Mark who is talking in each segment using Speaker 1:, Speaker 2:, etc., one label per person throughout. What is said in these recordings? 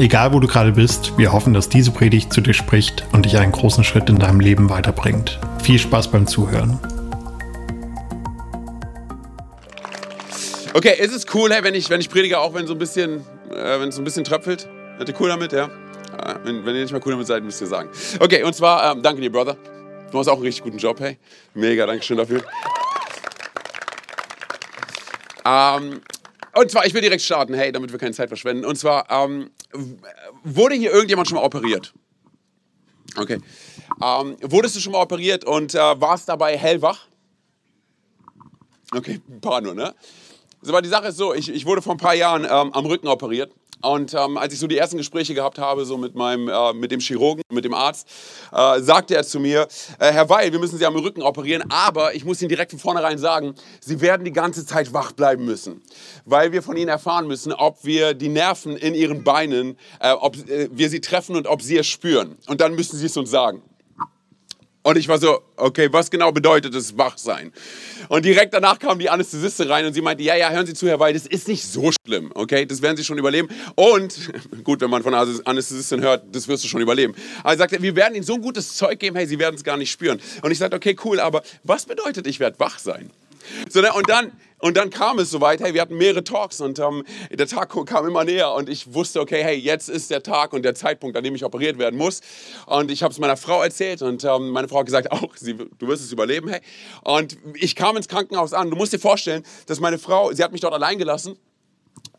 Speaker 1: Egal wo du gerade bist, wir hoffen, dass diese Predigt zu dir spricht und dich einen großen Schritt in deinem Leben weiterbringt. Viel Spaß beim Zuhören.
Speaker 2: Okay, ist es cool, hey, wenn ich, wenn ich predige, auch wenn so ein bisschen, äh, wenn es so ein bisschen tröpfelt? Seid ihr cool damit, ja? Äh, wenn, wenn, ihr nicht mal cool damit seid, müsst ihr sagen. Okay, und zwar, ähm, danke dir, Brother. Du machst auch einen richtig guten Job, hey. Mega, danke schön dafür. Ähm, und zwar, ich will direkt starten, hey, damit wir keine Zeit verschwenden. Und zwar, ähm, wurde hier irgendjemand schon mal operiert? Okay. Ähm, wurdest du schon mal operiert und äh, warst dabei hellwach? Okay, ein paar nur, ne? Aber die Sache ist so, ich, ich wurde vor ein paar Jahren ähm, am Rücken operiert. Und ähm, als ich so die ersten Gespräche gehabt habe, so mit, meinem, äh, mit dem Chirurgen, mit dem Arzt, äh, sagte er zu mir, äh, Herr Weil, wir müssen Sie am Rücken operieren, aber ich muss Ihnen direkt von vornherein sagen, Sie werden die ganze Zeit wach bleiben müssen, weil wir von Ihnen erfahren müssen, ob wir die Nerven in Ihren Beinen, äh, ob äh, wir sie treffen und ob Sie es spüren. Und dann müssen Sie es uns sagen. Und ich war so, okay, was genau bedeutet es Wachsein? Und direkt danach kam die Anästhesistin rein und sie meinte, ja, ja, hören Sie zu, Herr Weil, das ist nicht so schlimm, okay? Das werden Sie schon überleben. Und, gut, wenn man von Anästhesistin hört, das wirst du schon überleben. Aber er sagte, wir werden Ihnen so ein gutes Zeug geben, hey, Sie werden es gar nicht spüren. Und ich sagte, okay, cool, aber was bedeutet, ich werde wach sein? So, ne? Und dann und dann kam es soweit, hey, wir hatten mehrere Talks und ähm, der Tag kam immer näher und ich wusste, okay, hey, jetzt ist der Tag und der Zeitpunkt, an dem ich operiert werden muss. Und ich habe es meiner Frau erzählt und ähm, meine Frau hat gesagt, auch, sie, du wirst es überleben, hey. Und ich kam ins Krankenhaus an. Du musst dir vorstellen, dass meine Frau, sie hat mich dort allein gelassen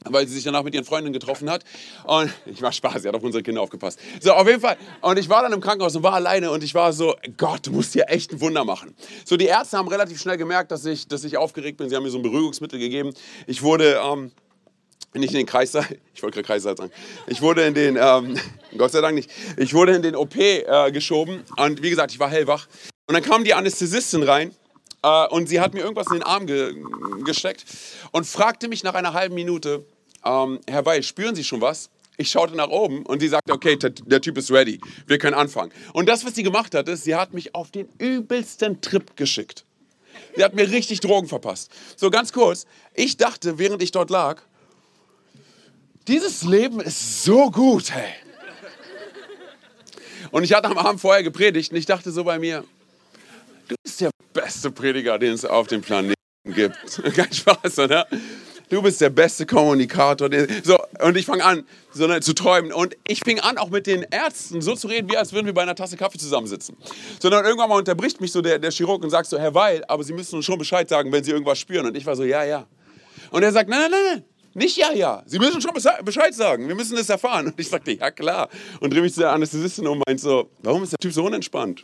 Speaker 2: weil sie sich danach mit ihren Freundinnen getroffen hat. Und ich war Spaß, sie hat auf unsere Kinder aufgepasst. So, auf jeden Fall. Und ich war dann im Krankenhaus und war alleine und ich war so, Gott, du musst hier echt ein Wunder machen. So, die Ärzte haben relativ schnell gemerkt, dass ich, dass ich aufgeregt bin. Sie haben mir so ein Beruhigungsmittel gegeben. Ich wurde, ähm, nicht in den Kreissaal, ich wollte gerade Kreissaal sagen, ich wurde in den, ähm, Gott sei Dank nicht, ich wurde in den OP äh, geschoben und wie gesagt, ich war hellwach. Und dann kam die Anästhesistin rein äh, und sie hat mir irgendwas in den Arm ge gesteckt und fragte mich nach einer halben Minute, ähm, Herr Weil, spüren Sie schon was? Ich schaute nach oben und sie sagte, okay, der Typ ist ready, wir können anfangen. Und das, was sie gemacht hat, ist, sie hat mich auf den übelsten Trip geschickt. Sie hat mir richtig Drogen verpasst. So ganz kurz, ich dachte, während ich dort lag, dieses Leben ist so gut, hey. Und ich hatte am Abend vorher gepredigt und ich dachte so bei mir, beste Prediger, den es auf dem Planeten gibt. Kein Spaß, oder? Du bist der beste Kommunikator. So, und ich fange an, so, ne, zu träumen. Und ich fing an, auch mit den Ärzten so zu reden, wie als würden wir bei einer Tasse Kaffee zusammensitzen. Sondern irgendwann mal unterbricht mich so der, der Chirurg und sagt so, Herr Weil, aber Sie müssen uns schon Bescheid sagen, wenn Sie irgendwas spüren. Und ich war so, ja, ja. Und er sagt, nein, nein, nein. Nicht ja, ja. Sie müssen schon Bescheid sagen. Wir müssen das erfahren. Und ich sagte, ja, klar. Und drehe mich zu der Anästhesistin um und meinte so, warum ist der Typ so unentspannt?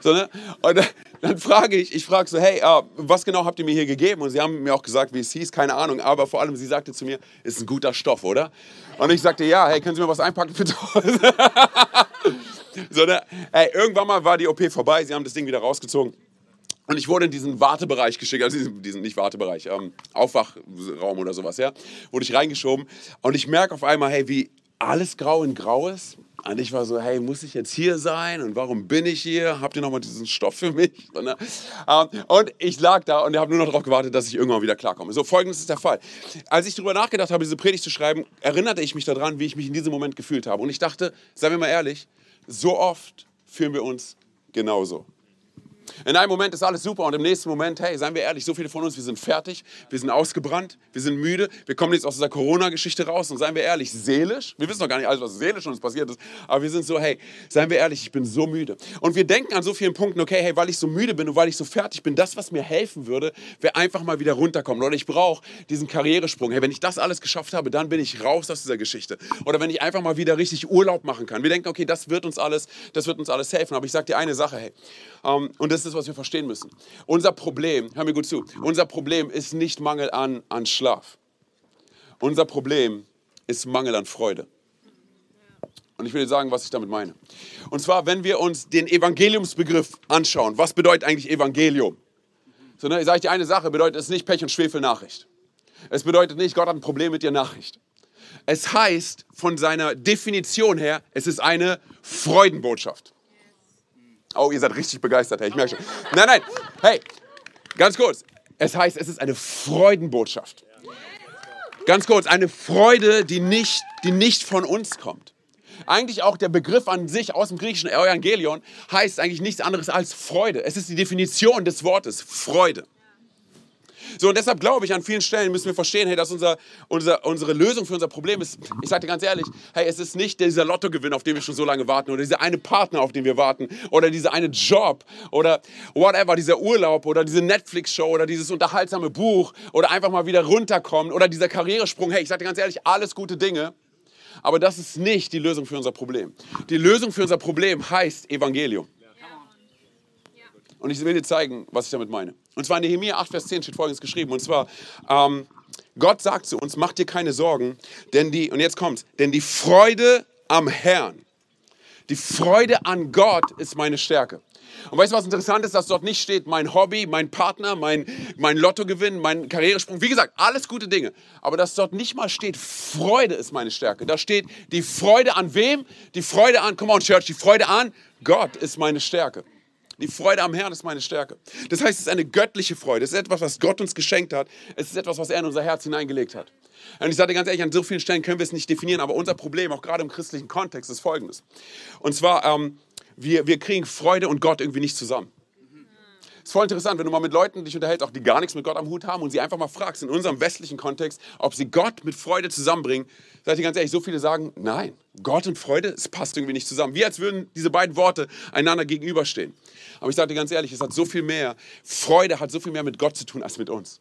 Speaker 2: So, ne? Und dann frage ich, ich frage so, hey, uh, was genau habt ihr mir hier gegeben? Und sie haben mir auch gesagt, wie es hieß, keine Ahnung. Aber vor allem, sie sagte zu mir, ist ein guter Stoff, oder? Und ich sagte, ja, hey, können Sie mir was einpacken für so, ne? hey, Irgendwann mal war die OP vorbei, sie haben das Ding wieder rausgezogen. Und ich wurde in diesen Wartebereich geschickt, also diesen, diesen nicht Wartebereich, ähm, Aufwachraum oder sowas, ja, wurde ich reingeschoben. Und ich merke auf einmal, hey, wie alles grau in grau ist. Und ich war so, hey, muss ich jetzt hier sein? Und warum bin ich hier? Habt ihr noch mal diesen Stoff für mich? Ne? Ähm, und ich lag da und habe nur noch darauf gewartet, dass ich irgendwann wieder klarkomme. So, folgendes ist der Fall. Als ich darüber nachgedacht habe, diese Predigt zu schreiben, erinnerte ich mich daran, wie ich mich in diesem Moment gefühlt habe. Und ich dachte, seien wir mal ehrlich, so oft fühlen wir uns genauso. In einem Moment ist alles super und im nächsten Moment, hey, seien wir ehrlich, so viele von uns, wir sind fertig, wir sind ausgebrannt, wir sind müde, wir kommen jetzt aus dieser Corona-Geschichte raus und seien wir ehrlich, seelisch, wir wissen noch gar nicht alles, was seelisch uns passiert ist, aber wir sind so, hey, seien wir ehrlich, ich bin so müde. Und wir denken an so vielen Punkten, okay, hey, weil ich so müde bin und weil ich so fertig bin, das, was mir helfen würde, wäre einfach mal wieder runterkommen. Oder ich brauche diesen Karrieresprung. Hey, wenn ich das alles geschafft habe, dann bin ich raus aus dieser Geschichte. Oder wenn ich einfach mal wieder richtig Urlaub machen kann. Wir denken, okay, das wird uns alles, das wird uns alles helfen. Aber ich sage dir eine Sache, hey, ähm, das ist, was wir verstehen müssen. Unser Problem, hör mir gut zu, unser Problem ist nicht Mangel an, an Schlaf. Unser Problem ist Mangel an Freude. Und ich will dir sagen, was ich damit meine. Und zwar, wenn wir uns den Evangeliumsbegriff anschauen, was bedeutet eigentlich Evangelium? So, ne, sage dir eine Sache, bedeutet es nicht Pech und Schwefel Nachricht. Es bedeutet nicht, Gott hat ein Problem mit dir Nachricht. Es heißt von seiner Definition her, es ist eine Freudenbotschaft. Oh, ihr seid richtig begeistert, hey, ich merke schon. Nein, nein, hey, ganz kurz. Es heißt, es ist eine Freudenbotschaft. Ganz kurz, eine Freude, die nicht, die nicht von uns kommt. Eigentlich auch der Begriff an sich aus dem griechischen Evangelion heißt eigentlich nichts anderes als Freude. Es ist die Definition des Wortes Freude. So, und deshalb glaube ich, an vielen Stellen müssen wir verstehen, hey, dass unser, unser, unsere Lösung für unser Problem ist, ich sage dir ganz ehrlich, hey, es ist nicht dieser Lottogewinn, auf den wir schon so lange warten, oder dieser eine Partner, auf den wir warten, oder dieser eine Job, oder whatever, dieser Urlaub, oder diese Netflix-Show, oder dieses unterhaltsame Buch, oder einfach mal wieder runterkommen, oder dieser Karrieresprung. Hey, ich sage dir ganz ehrlich, alles gute Dinge, aber das ist nicht die Lösung für unser Problem. Die Lösung für unser Problem heißt Evangelium. Und ich will dir zeigen, was ich damit meine. Und zwar in Nehemiah 8, Vers 10 steht folgendes geschrieben. Und zwar, ähm, Gott sagt zu uns, mach dir keine Sorgen, denn die, und jetzt kommt's, denn die Freude am Herrn, die Freude an Gott ist meine Stärke. Und weißt du, was interessant ist, dass dort nicht steht, mein Hobby, mein Partner, mein, mein Lottogewinn, mein Karrieresprung. Wie gesagt, alles gute Dinge. Aber dass dort nicht mal steht, Freude ist meine Stärke. Da steht die Freude an wem? Die Freude an, come on Church, die Freude an Gott ist meine Stärke. Die Freude am Herrn ist meine Stärke. Das heißt, es ist eine göttliche Freude. Es ist etwas, was Gott uns geschenkt hat. Es ist etwas, was er in unser Herz hineingelegt hat. Und ich sage ganz ehrlich, an so vielen Stellen können wir es nicht definieren, aber unser Problem, auch gerade im christlichen Kontext, ist folgendes. Und zwar, ähm, wir, wir kriegen Freude und Gott irgendwie nicht zusammen. Es ist voll interessant, wenn du mal mit Leuten dich unterhältst, auch die gar nichts mit Gott am Hut haben und sie einfach mal fragst, in unserem westlichen Kontext, ob sie Gott mit Freude zusammenbringen. Seid ihr ganz ehrlich, so viele sagen, nein, Gott und Freude, es passt irgendwie nicht zusammen. Wie als würden diese beiden Worte einander gegenüberstehen. Aber ich sage dir ganz ehrlich, es hat so viel mehr, Freude hat so viel mehr mit Gott zu tun als mit uns.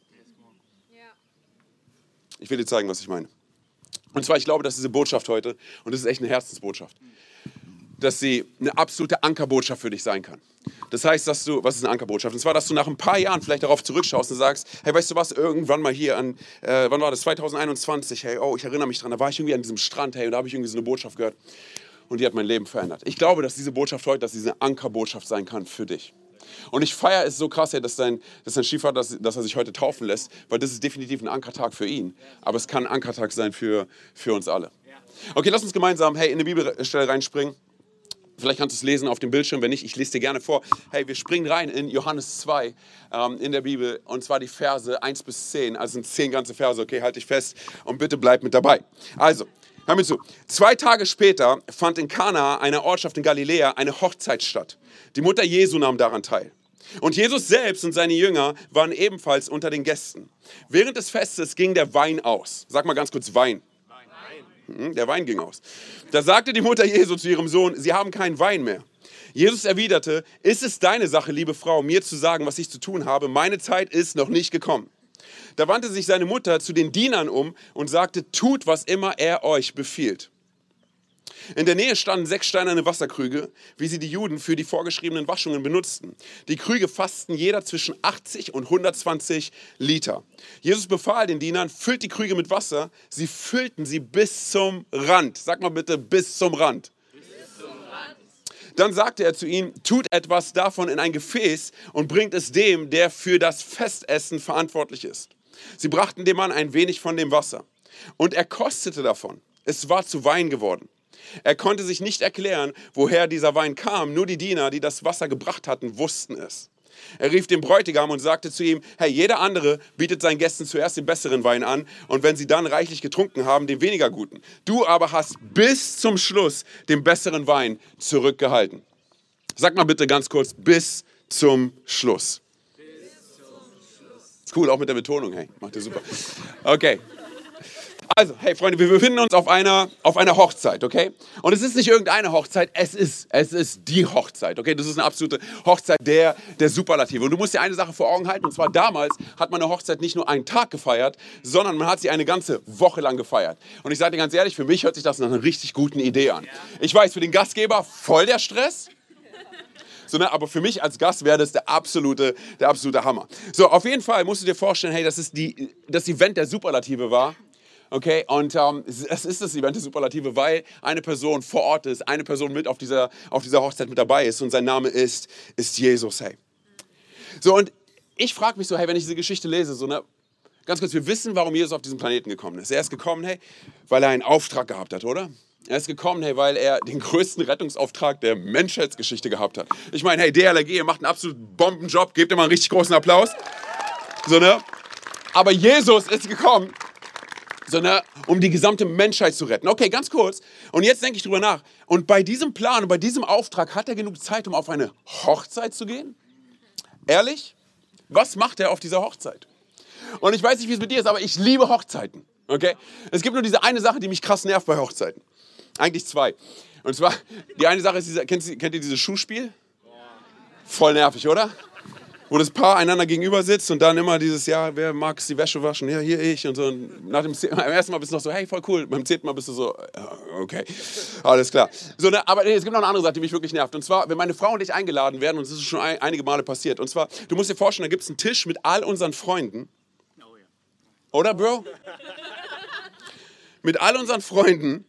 Speaker 2: Ich will dir zeigen, was ich meine. Und zwar, ich glaube, dass diese Botschaft heute, und das ist echt eine Herzensbotschaft, dass sie eine absolute Ankerbotschaft für dich sein kann. Das heißt, dass du, was ist eine Ankerbotschaft? Und zwar, dass du nach ein paar Jahren vielleicht darauf zurückschaust und sagst, hey, weißt du was, irgendwann mal hier an, äh, wann war das, 2021, hey, oh, ich erinnere mich dran, da war ich irgendwie an diesem Strand, hey, und da habe ich irgendwie so eine Botschaft gehört und die hat mein Leben verändert. Ich glaube, dass diese Botschaft heute, dass diese Ankerbotschaft sein kann für dich. Und ich feiere es so krass, dass dein, dass dein Schiefer, dass, dass er sich heute taufen lässt, weil das ist definitiv ein Ankertag für ihn. Aber es kann ein Ankertag sein für, für uns alle. Okay, lass uns gemeinsam hey, in eine Bibelstelle reinspringen. Vielleicht kannst du es lesen auf dem Bildschirm, wenn nicht, ich lese dir gerne vor. Hey, wir springen rein in Johannes 2 ähm, in der Bibel und zwar die Verse 1 bis 10. Also sind 10 ganze Verse, okay, halt dich fest und bitte bleib mit dabei. Also, hör mir zu. Zwei Tage später fand in Kana, einer Ortschaft in Galiläa, eine Hochzeit statt. Die Mutter Jesu nahm daran teil. Und Jesus selbst und seine Jünger waren ebenfalls unter den Gästen. Während des Festes ging der Wein aus. Sag mal ganz kurz Wein. Hm, der Wein ging aus. Da sagte die Mutter Jesu zu ihrem Sohn, sie haben keinen Wein mehr. Jesus erwiderte, ist es deine Sache, liebe Frau, mir zu sagen, was ich zu tun habe? Meine Zeit ist noch nicht gekommen. Da wandte sich seine Mutter zu den Dienern um und sagte, tut, was immer er euch befiehlt. In der Nähe standen sechs steinerne Wasserkrüge, wie sie die Juden für die vorgeschriebenen Waschungen benutzten. Die Krüge fassten jeder zwischen 80 und 120 Liter. Jesus befahl den Dienern, füllt die Krüge mit Wasser. Sie füllten sie bis zum Rand. Sag mal bitte, bis zum Rand. Dann sagte er zu ihnen, tut etwas davon in ein Gefäß und bringt es dem, der für das Festessen verantwortlich ist. Sie brachten dem Mann ein wenig von dem Wasser. Und er kostete davon. Es war zu Wein geworden. Er konnte sich nicht erklären, woher dieser Wein kam. Nur die Diener, die das Wasser gebracht hatten, wussten es. Er rief den Bräutigam und sagte zu ihm, Herr, jeder andere bietet seinen Gästen zuerst den besseren Wein an und wenn sie dann reichlich getrunken haben, den weniger guten. Du aber hast bis zum Schluss den besseren Wein zurückgehalten. Sag mal bitte ganz kurz, bis zum Schluss. Bis zum Schluss. Cool, auch mit der Betonung, hey, macht ihr super. Okay. Also, hey Freunde, wir befinden uns auf einer, auf einer Hochzeit, okay? Und es ist nicht irgendeine Hochzeit, es ist, es ist die Hochzeit, okay? Das ist eine absolute Hochzeit der, der Superlative. Und du musst dir eine Sache vor Augen halten, und zwar damals hat man eine Hochzeit nicht nur einen Tag gefeiert, sondern man hat sie eine ganze Woche lang gefeiert. Und ich sage dir ganz ehrlich, für mich hört sich das nach einer richtig guten Idee an. Ich weiß, für den Gastgeber voll der Stress. So, ne, aber für mich als Gast wäre das der absolute, der absolute Hammer. So, auf jeden Fall musst du dir vorstellen, hey, das ist die, das Event der Superlative war Okay, und ähm, es ist das Event der Superlative, weil eine Person vor Ort ist, eine Person mit auf dieser, auf dieser Hochzeit mit dabei ist und sein Name ist, ist Jesus, hey. So, und ich frage mich so, hey, wenn ich diese Geschichte lese, so, ne, ganz kurz, wir wissen, warum Jesus auf diesen Planeten gekommen ist. Er ist gekommen, hey, weil er einen Auftrag gehabt hat, oder? Er ist gekommen, hey, weil er den größten Rettungsauftrag der Menschheitsgeschichte gehabt hat. Ich meine, hey, DLRG, ihr macht einen absolut Bombenjob, gebt ihm mal einen richtig großen Applaus. So, ne? Aber Jesus ist gekommen, sondern um die gesamte Menschheit zu retten. Okay, ganz kurz. Und jetzt denke ich drüber nach. Und bei diesem Plan und bei diesem Auftrag hat er genug Zeit, um auf eine Hochzeit zu gehen? Ehrlich? Was macht er auf dieser Hochzeit? Und ich weiß nicht, wie es mit dir ist, aber ich liebe Hochzeiten. Okay? Es gibt nur diese eine Sache, die mich krass nervt bei Hochzeiten. Eigentlich zwei. Und zwar, die eine Sache ist, dieser, kennt, kennt ihr dieses Schuhspiel? Voll nervig, oder? Wo das Paar einander gegenüber sitzt und dann immer dieses, ja, wer mag die Wäsche waschen? Ja, hier ich. Und so. Und nach dem beim ersten Mal bist du noch so, hey, voll cool. Beim zehnten Mal bist du so, okay, alles klar. So, ne, aber es gibt noch eine andere Sache, die mich wirklich nervt. Und zwar, wenn meine Frau und ich eingeladen werden, und das ist schon ein, einige Male passiert. Und zwar, du musst dir vorstellen, da gibt es einen Tisch mit all unseren Freunden. Oder, Bro? mit all unseren Freunden.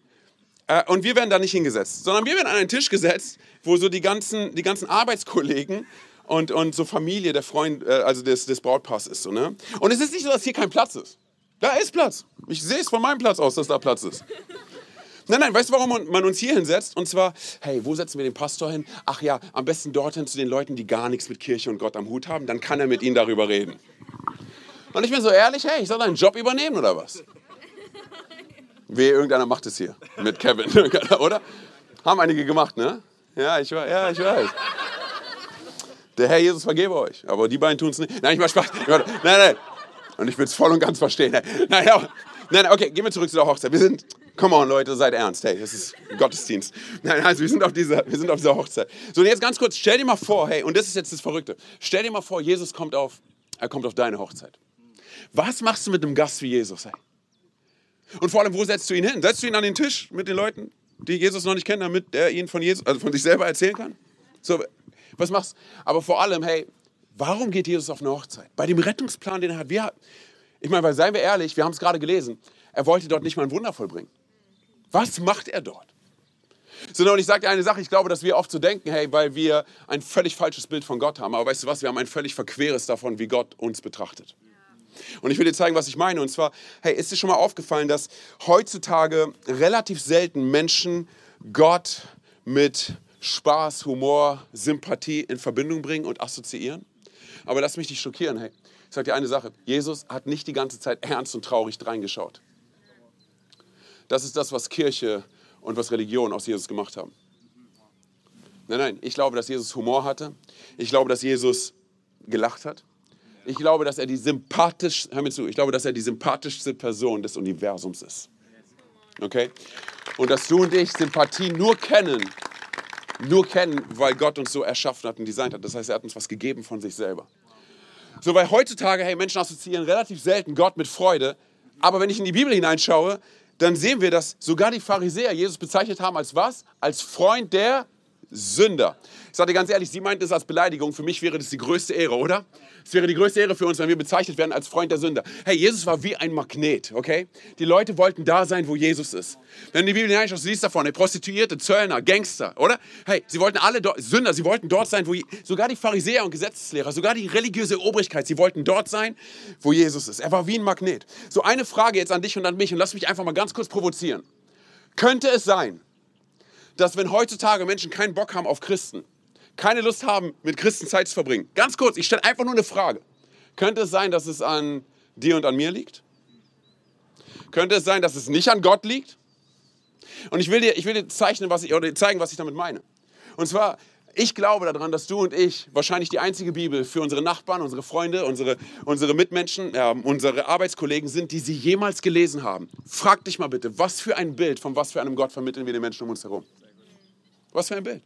Speaker 2: Äh, und wir werden da nicht hingesetzt, sondern wir werden an einen Tisch gesetzt, wo so die ganzen, die ganzen Arbeitskollegen und, und so Familie der Freund, äh, also des, des Brautpaars ist. So, ne? Und es ist nicht so, dass hier kein Platz ist. Da ist Platz. Ich sehe es von meinem Platz aus, dass da Platz ist. Nein, nein, weißt du, warum man uns hier hinsetzt? Und zwar, hey, wo setzen wir den Pastor hin? Ach ja, am besten dorthin zu den Leuten, die gar nichts mit Kirche und Gott am Hut haben. Dann kann er mit ihnen darüber reden. Und ich bin so ehrlich, hey, ich soll deinen Job übernehmen oder was? Wehe, irgendeiner macht es hier mit Kevin, oder? Haben einige gemacht, ne? Ja, ich, ja, ich weiß. Der Herr Jesus vergebe euch. Aber die beiden tun es nicht. Nein, ich mach Spaß. Nein, nein. Und ich will es voll und ganz verstehen. Nein, nein, nein, okay, gehen wir zurück zu der Hochzeit. Wir sind, come on, Leute, seid ernst. Hey, das ist Gottesdienst. Nein, also wir sind auf dieser, wir sind auf dieser Hochzeit. So, und jetzt ganz kurz, stell dir mal vor, hey, und das ist jetzt das Verrückte. Stell dir mal vor, Jesus kommt auf, er kommt auf deine Hochzeit. Was machst du mit einem Gast wie Jesus, hey? Und vor allem, wo setzt du ihn hin? Setzt du ihn an den Tisch mit den Leuten, die Jesus noch nicht kennen, damit er ihnen von Jesus, also von sich selber erzählen kann? So, was machst Aber vor allem, hey, warum geht Jesus auf eine Hochzeit? Bei dem Rettungsplan, den er hat, wir, ich meine, weil seien wir ehrlich, wir haben es gerade gelesen, er wollte dort nicht mal ein Wunder vollbringen. Was macht er dort? Sondern, ich sage dir eine Sache, ich glaube, dass wir oft so denken, hey, weil wir ein völlig falsches Bild von Gott haben. Aber weißt du was, wir haben ein völlig verqueres davon, wie Gott uns betrachtet. Und ich will dir zeigen, was ich meine. Und zwar, hey, ist dir schon mal aufgefallen, dass heutzutage relativ selten Menschen Gott mit Spaß, Humor, Sympathie in Verbindung bringen und assoziieren. Aber lass mich nicht schockieren, hey. Ich sage dir eine Sache. Jesus hat nicht die ganze Zeit ernst und traurig reingeschaut. Das ist das, was Kirche und was Religion aus Jesus gemacht haben. Nein, nein, ich glaube, dass Jesus Humor hatte. Ich glaube, dass Jesus gelacht hat. Ich glaube, dass er die sympathisch, hör mir zu, ich glaube, dass er die sympathischste Person des Universums ist. Okay? Und dass du und ich Sympathie nur kennen, nur kennen, weil Gott uns so erschaffen hat und designt hat. Das heißt, er hat uns was gegeben von sich selber. So, weil heutzutage, hey, Menschen assoziieren relativ selten Gott mit Freude. Aber wenn ich in die Bibel hineinschaue, dann sehen wir, dass sogar die Pharisäer Jesus bezeichnet haben als was? Als Freund der Sünder. Ich sage dir ganz ehrlich, sie meint es als Beleidigung. Für mich wäre das die größte Ehre, oder? Es wäre die größte Ehre für uns, wenn wir bezeichnet werden als Freund der Sünder. Hey, Jesus war wie ein Magnet, okay? Die Leute wollten da sein, wo Jesus ist. Wenn du die Bibel hineinschaust, siehst du davon, Prostituierte, Zöllner, Gangster, oder? Hey, sie wollten alle dort, Sünder, sie wollten dort sein, wo sogar die Pharisäer und Gesetzeslehrer, sogar die religiöse Obrigkeit, sie wollten dort sein, wo Jesus ist. Er war wie ein Magnet. So eine Frage jetzt an dich und an mich und lass mich einfach mal ganz kurz provozieren. Könnte es sein, dass wenn heutzutage Menschen keinen Bock haben auf Christen, keine Lust haben, mit Christen Zeit zu verbringen, ganz kurz, ich stelle einfach nur eine Frage. Könnte es sein, dass es an dir und an mir liegt? Könnte es sein, dass es nicht an Gott liegt? Und ich will dir, ich will dir zeichnen, was ich, oder zeigen, was ich damit meine. Und zwar, ich glaube daran, dass du und ich wahrscheinlich die einzige Bibel für unsere Nachbarn, unsere Freunde, unsere, unsere Mitmenschen, ja, unsere Arbeitskollegen sind, die sie jemals gelesen haben. Frag dich mal bitte, was für ein Bild von was für einem Gott vermitteln wir den Menschen um uns herum? Was für ein Bild?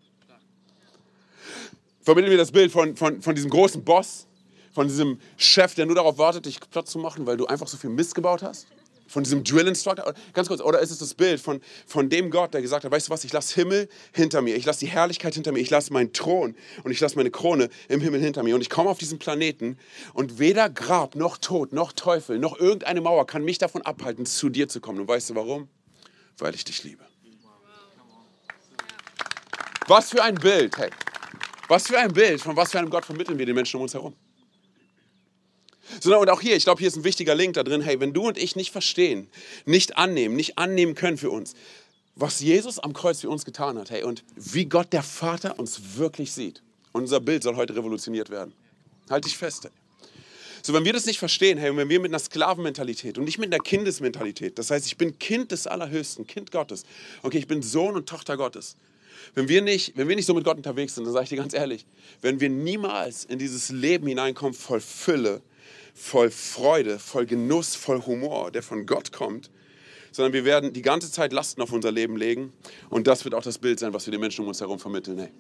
Speaker 2: Vermitteln wir das Bild von, von, von diesem großen Boss, von diesem Chef, der nur darauf wartet, dich platt zu machen, weil du einfach so viel Mist gebaut hast? Von diesem Drill Instructor? Ganz kurz, oder ist es das Bild von, von dem Gott, der gesagt hat, weißt du was, ich lasse Himmel hinter mir, ich lasse die Herrlichkeit hinter mir, ich lasse meinen Thron und ich lasse meine Krone im Himmel hinter mir und ich komme auf diesen Planeten und weder Grab, noch Tod, noch Teufel, noch irgendeine Mauer kann mich davon abhalten, zu dir zu kommen. Und weißt du warum? Weil ich dich liebe. Was für ein Bild, hey. Was für ein Bild, von was für einem Gott vermitteln wir den Menschen um uns herum. Sondern, und auch hier, ich glaube, hier ist ein wichtiger Link da drin, hey, wenn du und ich nicht verstehen, nicht annehmen, nicht annehmen können für uns, was Jesus am Kreuz für uns getan hat, hey, und wie Gott der Vater uns wirklich sieht. Unser Bild soll heute revolutioniert werden. Halt dich fest, hey. So, wenn wir das nicht verstehen, hey, und wenn wir mit einer Sklavenmentalität und nicht mit einer Kindesmentalität, das heißt, ich bin Kind des Allerhöchsten, Kind Gottes, okay, ich bin Sohn und Tochter Gottes, wenn wir, nicht, wenn wir nicht so mit Gott unterwegs sind, dann sage ich dir ganz ehrlich, wenn wir niemals in dieses Leben hineinkommen voll Fülle, voll Freude, voll Genuss, voll Humor, der von Gott kommt, sondern wir werden die ganze Zeit Lasten auf unser Leben legen und das wird auch das Bild sein, was wir den Menschen um uns herum vermitteln. Hey.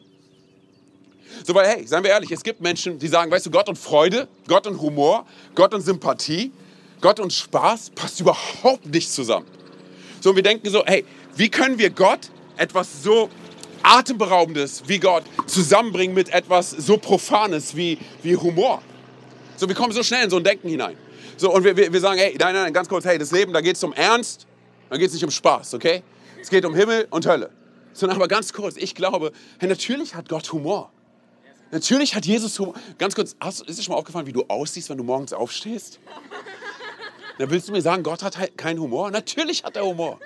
Speaker 2: So, weil, hey, seien wir ehrlich, es gibt Menschen, die sagen, weißt du, Gott und Freude, Gott und Humor, Gott und Sympathie, Gott und Spaß passt überhaupt nicht zusammen. So, und wir denken so, hey, wie können wir Gott etwas so Atemberaubendes wie Gott zusammenbringen mit etwas so Profanes wie, wie Humor. So, wir kommen so schnell in so ein Denken hinein. So, und wir, wir, wir sagen, hey, nein, nein, ganz kurz, hey, das Leben, da geht es um Ernst, da geht es nicht um Spaß, okay? Es geht um Himmel und Hölle. Sondern aber ganz kurz, ich glaube, hey, natürlich hat Gott Humor. Natürlich hat Jesus Humor. Ganz kurz, hast, ist dir schon mal aufgefallen, wie du aussiehst, wenn du morgens aufstehst? Da willst du mir sagen, Gott hat halt keinen Humor? Natürlich hat er Humor.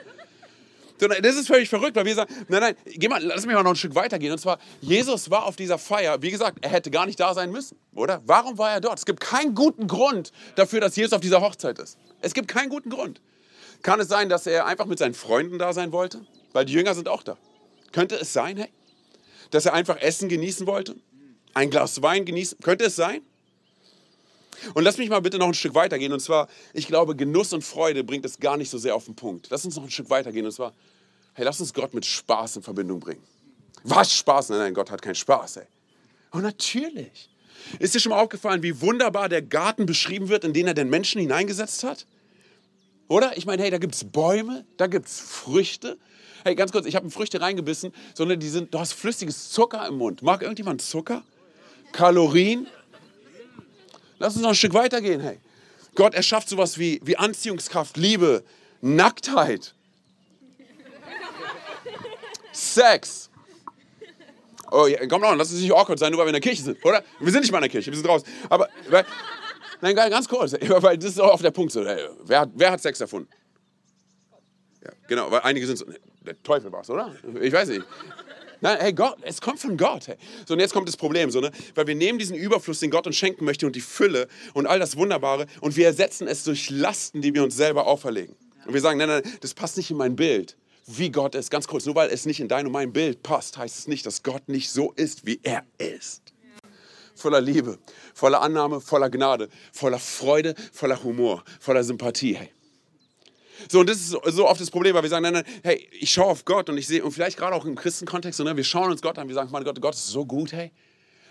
Speaker 2: Das ist völlig verrückt, weil wir sagen, nein, nein, geh mal, lass mich mal noch ein Stück weitergehen. Und zwar, Jesus war auf dieser Feier, wie gesagt, er hätte gar nicht da sein müssen, oder? Warum war er dort? Es gibt keinen guten Grund dafür, dass Jesus auf dieser Hochzeit ist. Es gibt keinen guten Grund. Kann es sein, dass er einfach mit seinen Freunden da sein wollte? Weil die Jünger sind auch da. Könnte es sein, hey? Dass er einfach Essen genießen wollte? Ein Glas Wein genießen? Könnte es sein? Und lass mich mal bitte noch ein Stück weitergehen. Und zwar, ich glaube, Genuss und Freude bringt es gar nicht so sehr auf den Punkt. Lass uns noch ein Stück weitergehen. Und zwar, hey, lass uns Gott mit Spaß in Verbindung bringen. Was Spaß? Nein, nein, Gott hat keinen Spaß, ey. Oh, natürlich. Ist dir schon mal aufgefallen, wie wunderbar der Garten beschrieben wird, in den er den Menschen hineingesetzt hat? Oder? Ich meine, hey, da gibt es Bäume, da gibt es Früchte. Hey, ganz kurz, ich habe Früchte reingebissen, sondern die sind, du hast flüssiges Zucker im Mund. Mag irgendjemand Zucker? Kalorien? Lass uns noch ein Stück weitergehen, hey. Gott erschafft sowas wie, wie Anziehungskraft, Liebe, Nacktheit, Sex. Oh, ja, komm noch, lass uns nicht awkward sein, nur weil wir in der Kirche sind, oder? Wir sind nicht mal in der Kirche, wir sind draußen. Aber, weil, nein, ganz kurz, weil das ist auch auf der Punkt so. Hey, wer, hat, wer hat Sex erfunden? Ja, genau, weil einige sind so, der Teufel war es, oder? Ich weiß nicht. Nein, hey Gott, es kommt von Gott. Hey. So, und jetzt kommt das Problem, so, ne? weil wir nehmen diesen Überfluss, den Gott uns schenken möchte und die Fülle und all das Wunderbare und wir ersetzen es durch Lasten, die wir uns selber auferlegen. Und wir sagen, nein, nein, das passt nicht in mein Bild, wie Gott ist. Ganz kurz, nur weil es nicht in dein und mein Bild passt, heißt es nicht, dass Gott nicht so ist, wie er ist. Voller Liebe, voller Annahme, voller Gnade, voller Freude, voller Humor, voller Sympathie. Hey. So, und das ist so oft das Problem, weil wir sagen, nein, nein, hey, ich schaue auf Gott und ich sehe, und vielleicht gerade auch im Christenkontext, ne, wir schauen uns Gott an, wir sagen, mein Gott, Gott ist so gut, hey.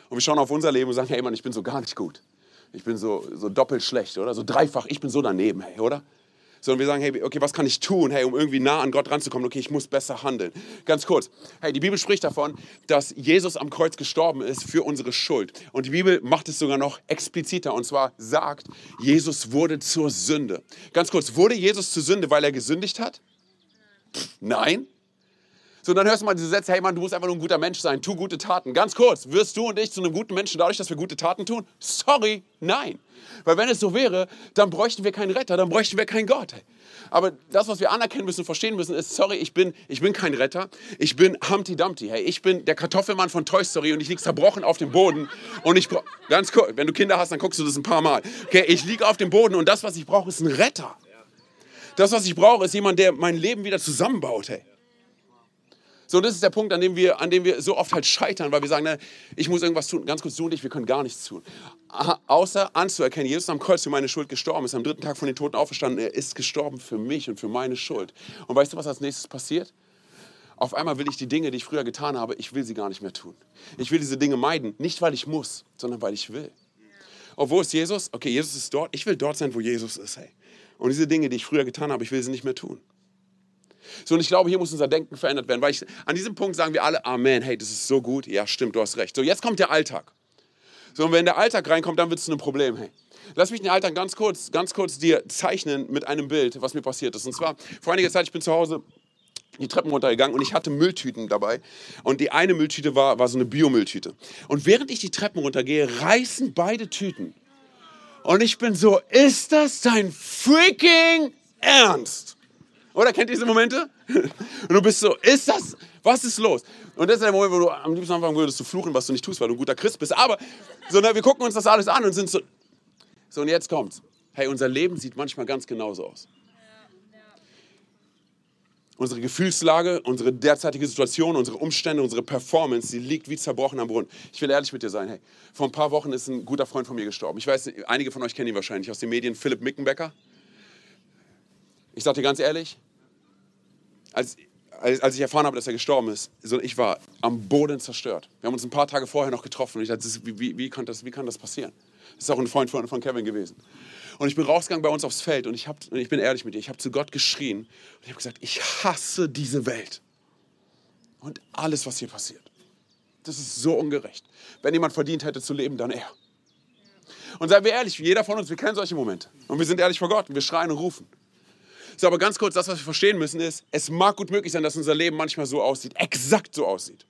Speaker 2: Und wir schauen auf unser Leben und sagen, hey, Mann, ich bin so gar nicht gut. Ich bin so, so doppelt schlecht, oder? So dreifach, ich bin so daneben, hey, oder? Sondern wir sagen, hey, okay, was kann ich tun, hey, um irgendwie nah an Gott ranzukommen? Okay, ich muss besser handeln. Ganz kurz, hey, die Bibel spricht davon, dass Jesus am Kreuz gestorben ist für unsere Schuld. Und die Bibel macht es sogar noch expliziter und zwar sagt, Jesus wurde zur Sünde. Ganz kurz, wurde Jesus zur Sünde, weil er gesündigt hat? Pff, nein. So, dann hörst du mal diese Sätze, hey Mann, du musst einfach nur ein guter Mensch sein, tu gute Taten. Ganz kurz, wirst du und ich zu einem guten Menschen dadurch, dass wir gute Taten tun? Sorry, nein. Weil wenn es so wäre, dann bräuchten wir keinen Retter, dann bräuchten wir keinen Gott. Aber das, was wir anerkennen müssen, verstehen müssen, ist, sorry, ich bin, ich bin kein Retter. Ich bin Humpty Dumpty. Hey, ich bin der Kartoffelmann von Toy Story und ich liege zerbrochen auf dem Boden. Und ich ganz kurz, wenn du Kinder hast, dann guckst du das ein paar Mal. Okay, ich liege auf dem Boden und das, was ich brauche, ist ein Retter. Das, was ich brauche, ist jemand, der mein Leben wieder zusammenbaut. Hey. So, das ist der Punkt, an dem, wir, an dem wir so oft halt scheitern, weil wir sagen, ne, ich muss irgendwas tun. Ganz kurz, du und ich, wir können gar nichts tun. Außer anzuerkennen, Jesus am Kreuz für meine Schuld gestorben, ist am dritten Tag von den Toten auferstanden. Er ist gestorben für mich und für meine Schuld. Und weißt du, was als nächstes passiert? Auf einmal will ich die Dinge, die ich früher getan habe, ich will sie gar nicht mehr tun. Ich will diese Dinge meiden, nicht weil ich muss, sondern weil ich will. Obwohl ist Jesus? Okay, Jesus ist dort. Ich will dort sein, wo Jesus ist. Hey. Und diese Dinge, die ich früher getan habe, ich will sie nicht mehr tun. So, und ich glaube, hier muss unser Denken verändert werden, weil ich, an diesem Punkt sagen wir alle, Amen, hey, das ist so gut, ja, stimmt, du hast recht. So, jetzt kommt der Alltag. So, und wenn der Alltag reinkommt, dann wird es einem Problem, hey. Lass mich den Alltag ganz kurz, ganz kurz dir zeichnen mit einem Bild, was mir passiert ist. Und zwar, vor einiger Zeit, ich bin zu Hause die Treppen runtergegangen und ich hatte Mülltüten dabei. Und die eine Mülltüte war, war so eine Biomülltüte. Und während ich die Treppen runtergehe, reißen beide Tüten. Und ich bin so, ist das dein freaking Ernst? Oder kennt ihr diese Momente? Und du bist so, ist das, was ist los? Und das ist der Moment, wo du am liebsten anfangen würdest zu fluchen, was du nicht tust, weil du ein guter Christ bist. Aber so, wir gucken uns das alles an und sind so, so und jetzt kommt's. Hey, unser Leben sieht manchmal ganz genauso aus. Unsere Gefühlslage, unsere derzeitige Situation, unsere Umstände, unsere Performance, die liegt wie zerbrochen am Brunnen. Ich will ehrlich mit dir sein. Hey, vor ein paar Wochen ist ein guter Freund von mir gestorben. Ich weiß, einige von euch kennen ihn wahrscheinlich aus den Medien, Philipp Mickenbecker. Ich sage dir ganz ehrlich, als, als ich erfahren habe, dass er gestorben ist, so, ich war am Boden zerstört. Wir haben uns ein paar Tage vorher noch getroffen und ich dachte, wie, wie, wie, kann, das, wie kann das passieren? Das ist auch ein Freund von, von Kevin gewesen. Und ich bin rausgegangen bei uns aufs Feld und ich, hab, und ich bin ehrlich mit dir, ich habe zu Gott geschrien und ich habe gesagt, ich hasse diese Welt und alles, was hier passiert. Das ist so ungerecht. Wenn jemand verdient hätte zu leben, dann er. Und seien wir ehrlich, jeder von uns, wir kennen solche Momente. Und wir sind ehrlich vor Gott und wir schreien und rufen. So, aber ganz kurz, das, was wir verstehen müssen, ist, es mag gut möglich sein, dass unser Leben manchmal so aussieht, exakt so aussieht.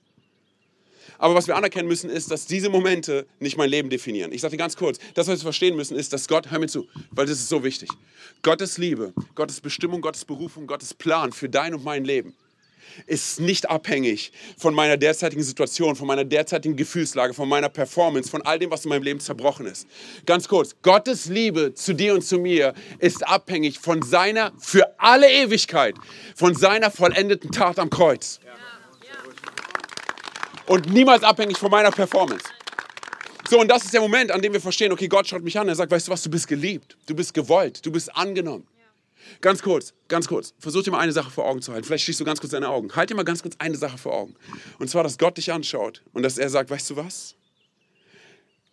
Speaker 2: Aber was wir anerkennen müssen, ist, dass diese Momente nicht mein Leben definieren. Ich sage dir ganz kurz, das, was wir verstehen müssen, ist, dass Gott, hör mir zu, weil das ist so wichtig. Gottes Liebe, Gottes Bestimmung, Gottes Berufung, Gottes Plan für dein und mein Leben ist nicht abhängig von meiner derzeitigen Situation, von meiner derzeitigen Gefühlslage, von meiner Performance, von all dem, was in meinem Leben zerbrochen ist. Ganz kurz, Gottes Liebe zu dir und zu mir ist abhängig von seiner, für alle Ewigkeit, von seiner vollendeten Tat am Kreuz und niemals abhängig von meiner Performance. So, und das ist der Moment, an dem wir verstehen, okay, Gott schaut mich an, er sagt, weißt du was, du bist geliebt, du bist gewollt, du bist angenommen. Ganz kurz, ganz kurz, versuch dir mal eine Sache vor Augen zu halten. Vielleicht schließt du ganz kurz deine Augen. Halt dir mal ganz kurz eine Sache vor Augen. Und zwar, dass Gott dich anschaut und dass er sagt, weißt du was?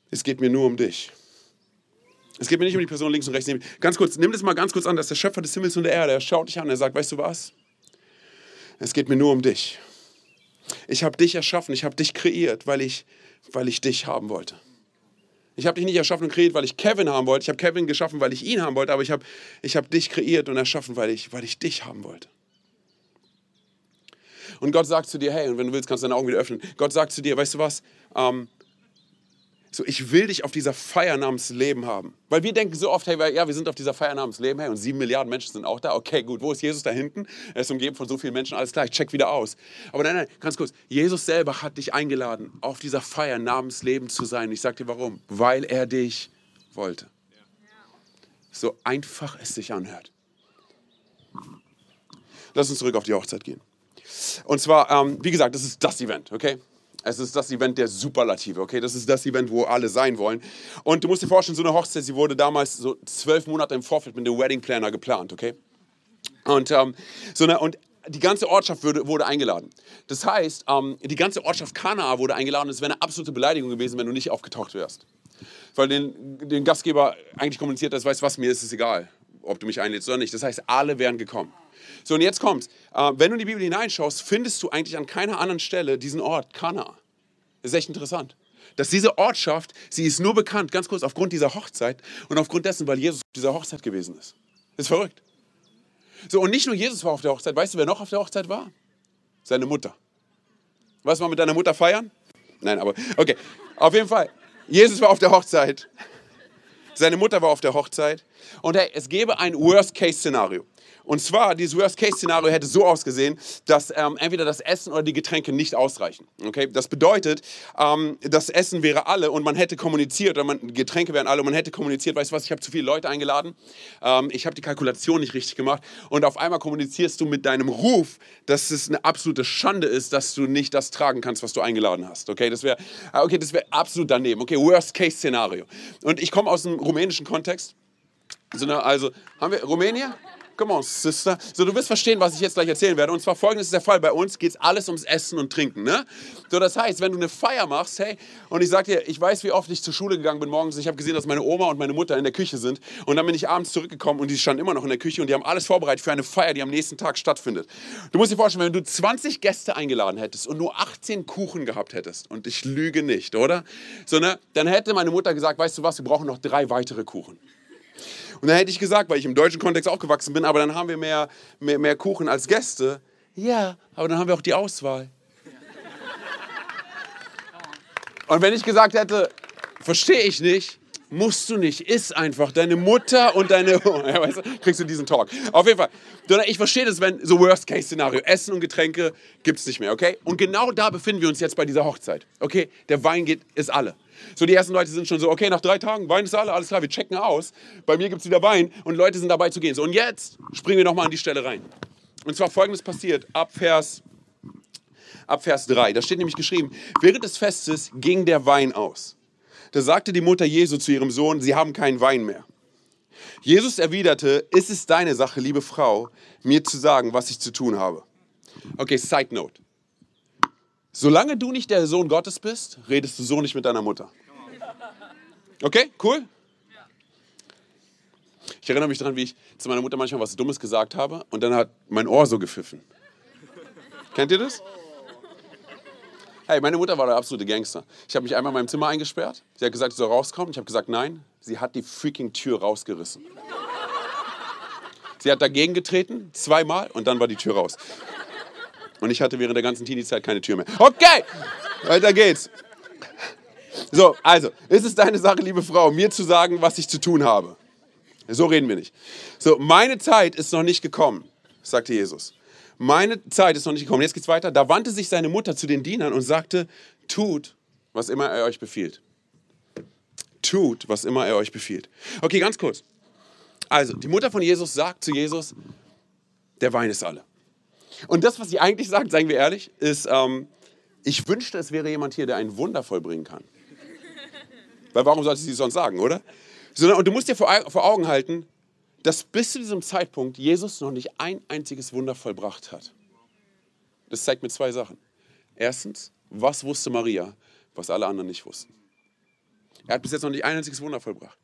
Speaker 2: Es geht mir nur um dich. Es geht mir nicht um die Person links und rechts. Ganz kurz, nimm das mal ganz kurz an, dass der Schöpfer des Himmels und der Erde, er schaut dich an, er sagt, weißt du was? Es geht mir nur um dich. Ich habe dich erschaffen, ich habe dich kreiert, weil ich, weil ich dich haben wollte. Ich habe dich nicht erschaffen und kreiert, weil ich Kevin haben wollte. Ich habe Kevin geschaffen, weil ich ihn haben wollte, aber ich habe ich hab dich kreiert und erschaffen, weil ich, weil ich dich haben wollte. Und Gott sagt zu dir, hey, und wenn du willst, kannst du deine Augen wieder öffnen. Gott sagt zu dir, weißt du was? Ähm, so, ich will dich auf dieser Feier namens Leben haben. Weil wir denken so oft, hey, ja, wir sind auf dieser Feier namens Leben, hey, und sieben Milliarden Menschen sind auch da. Okay, gut, wo ist Jesus da hinten? Er ist umgeben von so vielen Menschen, alles klar, ich check wieder aus. Aber nein, nein, ganz kurz, Jesus selber hat dich eingeladen, auf dieser Feier namens Leben zu sein. Ich sag dir warum. Weil er dich wollte. So einfach es sich anhört. Lass uns zurück auf die Hochzeit gehen. Und zwar, ähm, wie gesagt, das ist das Event, okay? Es ist das Event der Superlative, okay? Das ist das Event, wo alle sein wollen. Und du musst dir vorstellen, so eine Hochzeit, sie wurde damals so zwölf Monate im Vorfeld mit einem Wedding Planner geplant, okay? Und, ähm, so eine, und die ganze Ortschaft wurde, wurde eingeladen. Das heißt, ähm, die ganze Ortschaft Kanaa wurde eingeladen. Es wäre eine absolute Beleidigung gewesen, wenn du nicht aufgetaucht wärst. Weil den, den Gastgeber eigentlich kommuniziert hat, weißt was, mir ist es egal, ob du mich einlädst oder nicht. Das heißt, alle wären gekommen. So, und jetzt kommt's. Äh, wenn du in die Bibel hineinschaust, findest du eigentlich an keiner anderen Stelle diesen Ort, Kana. Das ist echt interessant. Dass diese Ortschaft, sie ist nur bekannt, ganz kurz, aufgrund dieser Hochzeit und aufgrund dessen, weil Jesus auf dieser Hochzeit gewesen ist. Das ist verrückt. So, und nicht nur Jesus war auf der Hochzeit. Weißt du, wer noch auf der Hochzeit war? Seine Mutter. Was mal mit deiner Mutter feiern? Nein, aber okay. Auf jeden Fall. Jesus war auf der Hochzeit. Seine Mutter war auf der Hochzeit. Und hey, es gäbe ein Worst-Case-Szenario. Und zwar, dieses Worst-Case-Szenario hätte so ausgesehen, dass ähm, entweder das Essen oder die Getränke nicht ausreichen. Okay? Das bedeutet, ähm, das Essen wäre alle und man hätte kommuniziert, oder man, Getränke wären alle und man hätte kommuniziert, weißt du was, ich habe zu viele Leute eingeladen, ähm, ich habe die Kalkulation nicht richtig gemacht und auf einmal kommunizierst du mit deinem Ruf, dass es eine absolute Schande ist, dass du nicht das tragen kannst, was du eingeladen hast. Okay, das wäre äh, okay, das absolut daneben. Okay, Worst-Case-Szenario. Und ich komme aus einem rumänischen Kontext. Also, also haben wir Rumänien? Come on, Sister. So, du wirst verstehen, was ich jetzt gleich erzählen werde. Und zwar folgendes ist der Fall. Bei uns geht es alles ums Essen und Trinken. Ne? So, das heißt, wenn du eine Feier machst, hey, und ich sag dir, ich weiß, wie oft ich zur Schule gegangen bin morgens. Ich habe gesehen, dass meine Oma und meine Mutter in der Küche sind. Und dann bin ich abends zurückgekommen und die standen immer noch in der Küche und die haben alles vorbereitet für eine Feier, die am nächsten Tag stattfindet. Du musst dir vorstellen, wenn du 20 Gäste eingeladen hättest und nur 18 Kuchen gehabt hättest, und ich lüge nicht, oder? So, ne? Dann hätte meine Mutter gesagt, weißt du was, wir brauchen noch drei weitere Kuchen. Und dann hätte ich gesagt, weil ich im deutschen Kontext aufgewachsen bin, aber dann haben wir mehr, mehr, mehr Kuchen als Gäste. Ja, aber dann haben wir auch die Auswahl. Und wenn ich gesagt hätte, verstehe ich nicht, musst du nicht, iss einfach. Deine Mutter und deine, ja, weißt du, kriegst du diesen Talk. Auf jeden Fall. Ich verstehe das, wenn so Worst-Case-Szenario, Essen und Getränke gibt es nicht mehr, okay? Und genau da befinden wir uns jetzt bei dieser Hochzeit, okay? Der Wein geht, ist alle. So, die ersten Leute sind schon so, okay, nach drei Tagen, Wein ist alle, alles klar, wir checken aus. Bei mir gibt es wieder Wein und Leute sind dabei zu gehen. So, und jetzt springen wir nochmal an die Stelle rein. Und zwar folgendes passiert, ab Vers, ab Vers 3. Da steht nämlich geschrieben, während des Festes ging der Wein aus. Da sagte die Mutter Jesu zu ihrem Sohn, sie haben keinen Wein mehr. Jesus erwiderte, ist es deine Sache, liebe Frau, mir zu sagen, was ich zu tun habe. Okay, Side Note. Solange du nicht der Sohn Gottes bist, redest du so nicht mit deiner Mutter. Okay, cool? Ich erinnere mich daran, wie ich zu meiner Mutter manchmal was Dummes gesagt habe und dann hat mein Ohr so gepfiffen. Kennt ihr das? Hey, meine Mutter war der absolute Gangster. Ich habe mich einmal in meinem Zimmer eingesperrt. Sie hat gesagt, ich soll rauskommen. Ich habe gesagt, nein. Sie hat die freaking Tür rausgerissen. Sie hat dagegen getreten, zweimal, und dann war die Tür raus. Und ich hatte während der ganzen Teenie-Zeit keine Tür mehr. Okay, weiter geht's. So, also, ist es deine Sache, liebe Frau, mir zu sagen, was ich zu tun habe? So reden wir nicht. So, meine Zeit ist noch nicht gekommen, sagte Jesus. Meine Zeit ist noch nicht gekommen. Jetzt geht's weiter. Da wandte sich seine Mutter zu den Dienern und sagte: Tut, was immer er euch befiehlt. Tut, was immer er euch befiehlt. Okay, ganz kurz. Also, die Mutter von Jesus sagt zu Jesus: Der Wein ist alle. Und das, was sie eigentlich sagt, sagen wir ehrlich, ist, ähm, ich wünschte, es wäre jemand hier, der ein Wunder vollbringen kann. Weil warum sollte sie es sonst sagen, oder? Und du musst dir vor Augen halten, dass bis zu diesem Zeitpunkt Jesus noch nicht ein einziges Wunder vollbracht hat. Das zeigt mir zwei Sachen. Erstens, was wusste Maria, was alle anderen nicht wussten? Er hat bis jetzt noch nicht ein einziges Wunder vollbracht.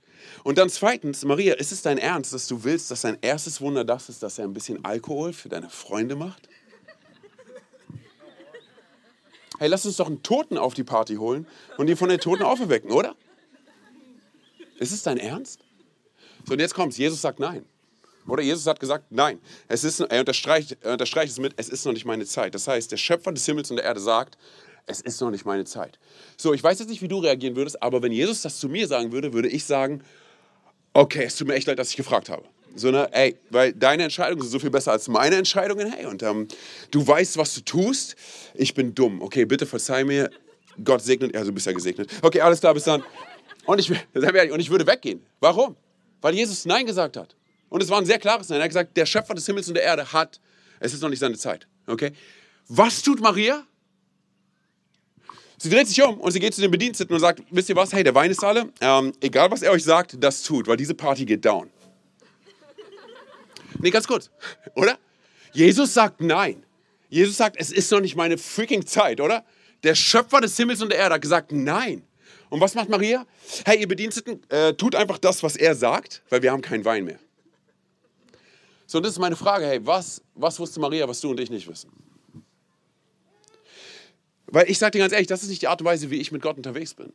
Speaker 2: Und dann zweitens, Maria, ist es dein Ernst, dass du willst, dass sein erstes Wunder das ist, dass er ein bisschen Alkohol für deine Freunde macht? Hey, lass uns doch einen Toten auf die Party holen und ihn von den Toten auferwecken, oder? Ist es dein Ernst? So, und jetzt kommt's. Jesus sagt nein. Oder Jesus hat gesagt, nein. Es ist, er, unterstreicht, er unterstreicht es mit, es ist noch nicht meine Zeit. Das heißt, der Schöpfer des Himmels und der Erde sagt, es ist noch nicht meine Zeit. So, ich weiß jetzt nicht, wie du reagieren würdest, aber wenn Jesus das zu mir sagen würde, würde ich sagen, okay, es tut mir echt leid, dass ich gefragt habe. So, ne, ey, weil deine Entscheidungen sind so viel besser als meine Entscheidungen, hey, und ähm, du weißt, was du tust. Ich bin dumm. Okay, bitte verzeih mir. Gott segnet, ja, du bist ja gesegnet. Okay, alles klar, bis dann. Und ich, und ich würde weggehen. Warum? Weil Jesus Nein gesagt hat. Und es war ein sehr klares Nein. Er hat gesagt, der Schöpfer des Himmels und der Erde hat, es ist noch nicht seine Zeit. Okay? Was tut Maria? Sie dreht sich um und sie geht zu den Bediensteten und sagt, wisst ihr was, hey, der Wein ist alle, ähm, egal was er euch sagt, das tut, weil diese Party geht down. Nee, ganz kurz, oder? Jesus sagt nein. Jesus sagt, es ist noch nicht meine freaking Zeit, oder? Der Schöpfer des Himmels und der Erde hat gesagt nein. Und was macht Maria? Hey, ihr Bediensteten, äh, tut einfach das, was er sagt, weil wir haben keinen Wein mehr. So, und das ist meine Frage, hey, was, was wusste Maria, was du und ich nicht wissen? Weil ich sage dir ganz ehrlich, das ist nicht die Art und Weise, wie ich mit Gott unterwegs bin.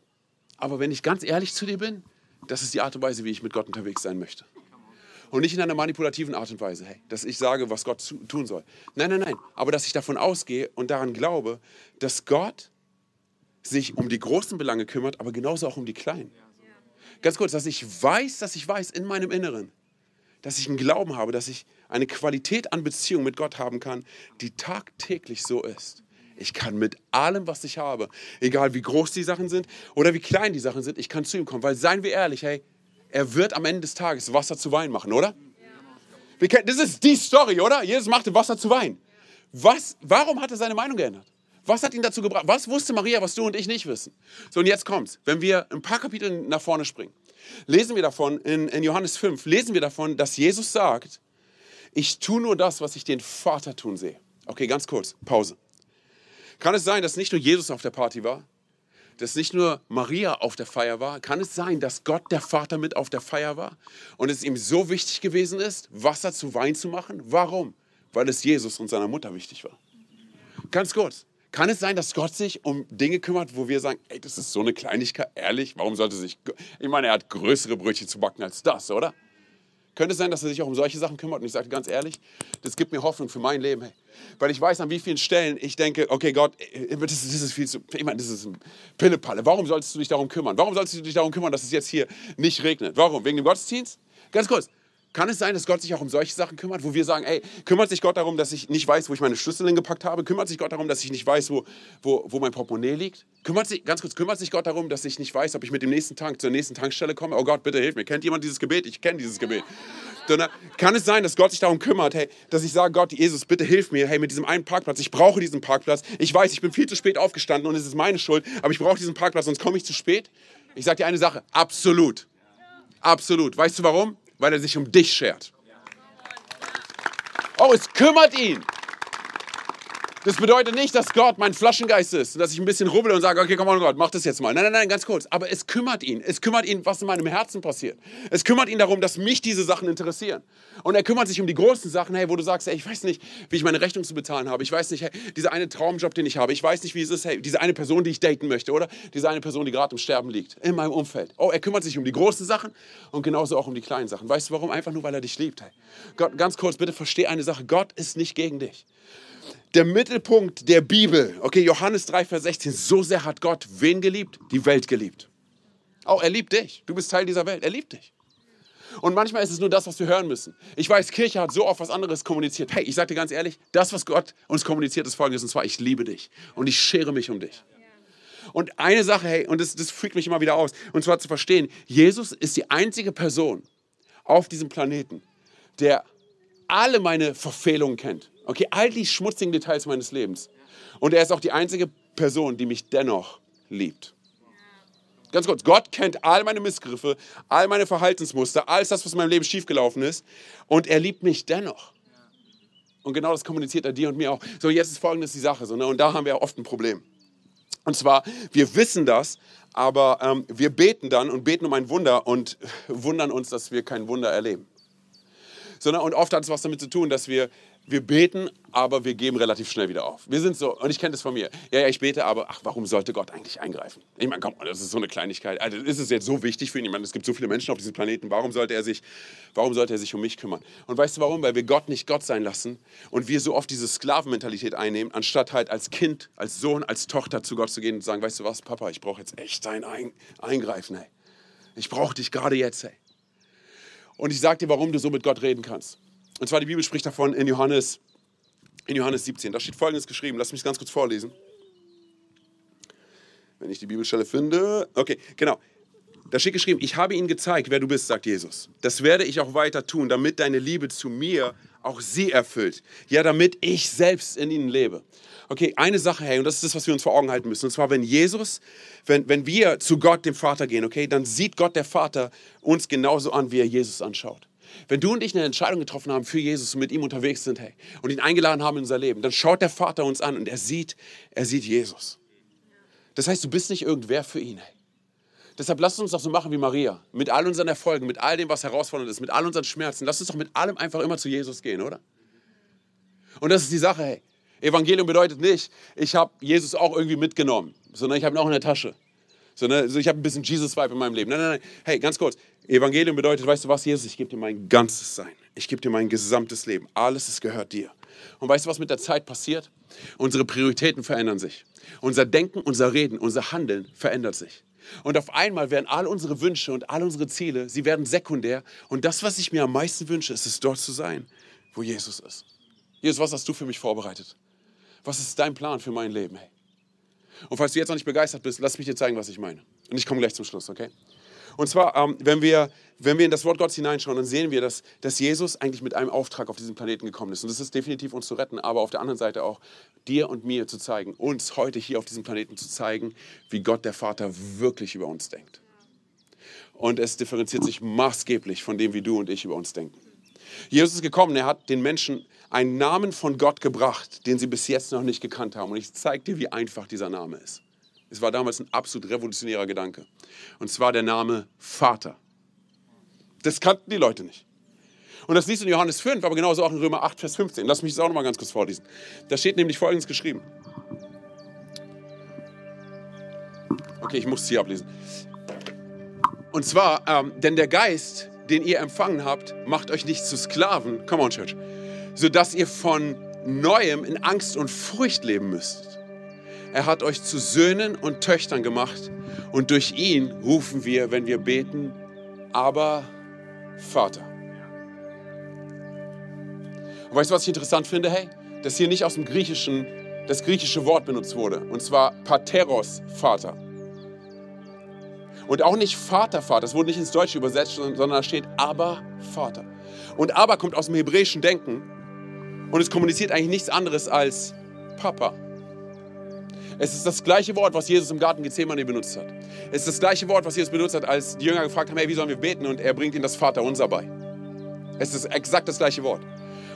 Speaker 2: Aber wenn ich ganz ehrlich zu dir bin, das ist die Art und Weise, wie ich mit Gott unterwegs sein möchte. Und nicht in einer manipulativen Art und Weise, hey, dass ich sage, was Gott tun soll. Nein, nein, nein. Aber dass ich davon ausgehe und daran glaube, dass Gott sich um die großen Belange kümmert, aber genauso auch um die kleinen. Ganz kurz, dass ich weiß, dass ich weiß in meinem Inneren, dass ich einen Glauben habe, dass ich eine Qualität an Beziehung mit Gott haben kann, die tagtäglich so ist. Ich kann mit allem, was ich habe, egal wie groß die Sachen sind oder wie klein die Sachen sind, ich kann zu ihm kommen. Weil, seien wir ehrlich, hey, er wird am Ende des Tages Wasser zu Wein machen, oder? Ja. Das ist die Story, oder? Jesus machte Wasser zu Wein. Was, warum hat er seine Meinung geändert? Was hat ihn dazu gebracht? Was wusste Maria, was du und ich nicht wissen? So, und jetzt kommt's. Wenn wir ein paar Kapitel nach vorne springen, lesen wir davon, in, in Johannes 5, lesen wir davon, dass Jesus sagt, Ich tue nur das, was ich den Vater tun sehe. Okay, ganz kurz, Pause. Kann es sein, dass nicht nur Jesus auf der Party war, dass nicht nur Maria auf der Feier war? Kann es sein, dass Gott der Vater mit auf der Feier war und es ihm so wichtig gewesen ist, Wasser zu Wein zu machen? Warum? Weil es Jesus und seiner Mutter wichtig war. Ganz kurz. Kann es sein, dass Gott sich um Dinge kümmert, wo wir sagen, ey, das ist so eine Kleinigkeit, ehrlich, warum sollte sich, ich meine, er hat größere Brötchen zu backen als das, oder? Könnte es sein, dass er sich auch um solche Sachen kümmert? Und ich sage ganz ehrlich, das gibt mir Hoffnung für mein Leben. Hey. Weil ich weiß, an wie vielen Stellen ich denke, okay, Gott, äh, das ist, das ist viel zu, ich meine, das ist ein Pillepalle. Warum solltest du dich darum kümmern? Warum solltest du dich darum kümmern, dass es jetzt hier nicht regnet? Warum? Wegen dem Gottesdienst? Ganz kurz, kann es sein, dass Gott sich auch um solche Sachen kümmert, wo wir sagen, ey, kümmert sich Gott darum, dass ich nicht weiß, wo ich meine Schlüssel hingepackt habe? Kümmert sich Gott darum, dass ich nicht weiß, wo, wo, wo mein Portemonnaie liegt? Kümmert sich, ganz kurz, kümmert sich Gott darum, dass ich nicht weiß, ob ich mit dem nächsten Tank zur nächsten Tankstelle komme? Oh Gott, bitte hilf mir. Kennt jemand dieses Gebet? Ich kenne dieses Gebet. Kann es sein, dass Gott sich darum kümmert, hey, dass ich sage, Gott, Jesus, bitte hilf mir, hey, mit diesem einen Parkplatz, ich brauche diesen Parkplatz. Ich weiß, ich bin viel zu spät aufgestanden und es ist meine Schuld, aber ich brauche diesen Parkplatz, sonst komme ich zu spät. Ich sage dir eine Sache, absolut. Absolut. Weißt du warum? Weil er sich um dich schert. Oh, es kümmert ihn. Das bedeutet nicht, dass Gott mein Flaschengeist ist und dass ich ein bisschen rubbel und sage, okay, komm mal Gott, mach das jetzt mal. Nein, nein, nein, ganz kurz. Aber es kümmert ihn. Es kümmert ihn, was in meinem Herzen passiert. Es kümmert ihn darum, dass mich diese Sachen interessieren. Und er kümmert sich um die großen Sachen, hey, wo du sagst, hey, ich weiß nicht, wie ich meine Rechnung zu bezahlen habe. Ich weiß nicht, hey, dieser eine Traumjob, den ich habe. Ich weiß nicht, wie es ist, hey, diese eine Person, die ich daten möchte, oder? Diese eine Person, die gerade im Sterben liegt, in meinem Umfeld. Oh, er kümmert sich um die großen Sachen und genauso auch um die kleinen Sachen. Weißt du warum? Einfach nur, weil er dich liebt, hey. Gott, ganz kurz, bitte versteh eine Sache. Gott ist nicht gegen dich der Mittelpunkt der Bibel. Okay, Johannes 3, Vers 16. So sehr hat Gott wen geliebt? Die Welt geliebt. Auch er liebt dich. Du bist Teil dieser Welt. Er liebt dich. Und manchmal ist es nur das, was wir hören müssen. Ich weiß, Kirche hat so oft was anderes kommuniziert. Hey, ich sage dir ganz ehrlich, das, was Gott uns kommuniziert, ist folgendes. Und zwar, ich liebe dich und ich schere mich um dich. Und eine Sache, hey, und das, das freakt mich immer wieder aus, und zwar zu verstehen, Jesus ist die einzige Person auf diesem Planeten, der alle meine Verfehlungen kennt. Okay, all die schmutzigen Details meines Lebens. Und er ist auch die einzige Person, die mich dennoch liebt. Ganz kurz, Gott kennt all meine Missgriffe, all meine Verhaltensmuster, alles das, was in meinem Leben schiefgelaufen ist. Und er liebt mich dennoch. Und genau das kommuniziert er dir und mir auch. So, jetzt ist folgendes die Sache. So, ne? Und da haben wir oft ein Problem. Und zwar, wir wissen das, aber ähm, wir beten dann und beten um ein Wunder und wundern uns, dass wir kein Wunder erleben sondern und oft hat es was damit zu tun, dass wir, wir beten, aber wir geben relativ schnell wieder auf. Wir sind so, und ich kenne das von mir. Ja, ja, ich bete, aber ach, warum sollte Gott eigentlich eingreifen? Ich meine, komm, das ist so eine Kleinigkeit. Also ist es jetzt so wichtig für ihn? Ich meine, es gibt so viele Menschen auf diesem Planeten. Warum sollte er sich, warum sollte er sich um mich kümmern? Und weißt du warum? Weil wir Gott nicht Gott sein lassen und wir so oft diese Sklavenmentalität einnehmen, anstatt halt als Kind, als Sohn, als Tochter zu Gott zu gehen und zu sagen, weißt du was, Papa, ich brauche jetzt echt dein Eingreifen, hey. Ich brauche dich gerade jetzt, hey. Und ich sage dir, warum du so mit Gott reden kannst. Und zwar die Bibel spricht davon in Johannes, in Johannes 17. Da steht Folgendes geschrieben. Lass mich ganz kurz vorlesen. Wenn ich die Bibelstelle finde. Okay, genau. Da steht geschrieben, ich habe ihnen gezeigt, wer du bist, sagt Jesus. Das werde ich auch weiter tun, damit deine Liebe zu mir auch sie erfüllt. Ja, damit ich selbst in ihnen lebe. Okay, eine Sache, hey, und das ist das, was wir uns vor Augen halten müssen. Und zwar, wenn Jesus, wenn, wenn wir zu Gott, dem Vater, gehen, okay, dann sieht Gott, der Vater, uns genauso an, wie er Jesus anschaut. Wenn du und ich eine Entscheidung getroffen haben für Jesus und mit ihm unterwegs sind, hey, und ihn eingeladen haben in unser Leben, dann schaut der Vater uns an und er sieht, er sieht Jesus. Das heißt, du bist nicht irgendwer für ihn, hey. Deshalb lasst uns doch so machen wie Maria. Mit all unseren Erfolgen, mit all dem, was herausfordernd ist, mit all unseren Schmerzen. Lass uns doch mit allem einfach immer zu Jesus gehen, oder? Und das ist die Sache, hey. Evangelium bedeutet nicht, ich habe Jesus auch irgendwie mitgenommen, sondern ich habe ihn auch in der Tasche. Sondern also ich habe ein bisschen Jesus-Vibe in meinem Leben. Nein, nein, nein. Hey, ganz kurz. Evangelium bedeutet, weißt du was, Jesus, ich gebe dir mein ganzes Sein. Ich gebe dir mein gesamtes Leben. Alles, es gehört dir. Und weißt du, was mit der Zeit passiert? Unsere Prioritäten verändern sich. Unser Denken, unser Reden, unser Handeln verändert sich. Und auf einmal werden all unsere Wünsche und all unsere Ziele, sie werden sekundär. Und das, was ich mir am meisten wünsche, ist es dort zu sein, wo Jesus ist. Jesus, was hast du für mich vorbereitet? Was ist dein Plan für mein Leben? Hey? Und falls du jetzt noch nicht begeistert bist, lass mich dir zeigen, was ich meine. Und ich komme gleich zum Schluss, okay? Und zwar, ähm, wenn, wir, wenn wir in das Wort Gottes hineinschauen, dann sehen wir, dass, dass Jesus eigentlich mit einem Auftrag auf diesen Planeten gekommen ist. Und das ist definitiv uns zu retten, aber auf der anderen Seite auch dir und mir zu zeigen, uns heute hier auf diesem Planeten zu zeigen, wie Gott der Vater wirklich über uns denkt. Und es differenziert sich maßgeblich von dem, wie du und ich über uns denken. Jesus ist gekommen, er hat den Menschen einen Namen von Gott gebracht, den sie bis jetzt noch nicht gekannt haben. Und ich zeige dir, wie einfach dieser Name ist. Es war damals ein absolut revolutionärer Gedanke. Und zwar der Name Vater. Das kannten die Leute nicht. Und das liest in Johannes 5, aber genauso auch in Römer 8, Vers 15. Lass mich das auch noch mal ganz kurz vorlesen. Da steht nämlich Folgendes geschrieben. Okay, ich muss es hier ablesen. Und zwar, ähm, denn der Geist, den ihr empfangen habt, macht euch nicht zu Sklaven, come on Church, sodass ihr von neuem in Angst und Furcht leben müsst. Er hat euch zu Söhnen und Töchtern gemacht und durch ihn rufen wir, wenn wir beten, aber Vater. Und weißt du, was ich interessant finde? Hey, dass hier nicht aus dem Griechischen das griechische Wort benutzt wurde. Und zwar Pateros, Vater. Und auch nicht Vater, Vater. Das wurde nicht ins Deutsche übersetzt, sondern da steht aber Vater. Und aber kommt aus dem hebräischen Denken und es kommuniziert eigentlich nichts anderes als Papa. Es ist das gleiche Wort, was Jesus im Garten Gethsemane benutzt hat. Es ist das gleiche Wort, was Jesus benutzt hat, als die Jünger gefragt haben, hey, wie sollen wir beten? Und er bringt ihnen das Vaterunser bei. Es ist exakt das gleiche Wort.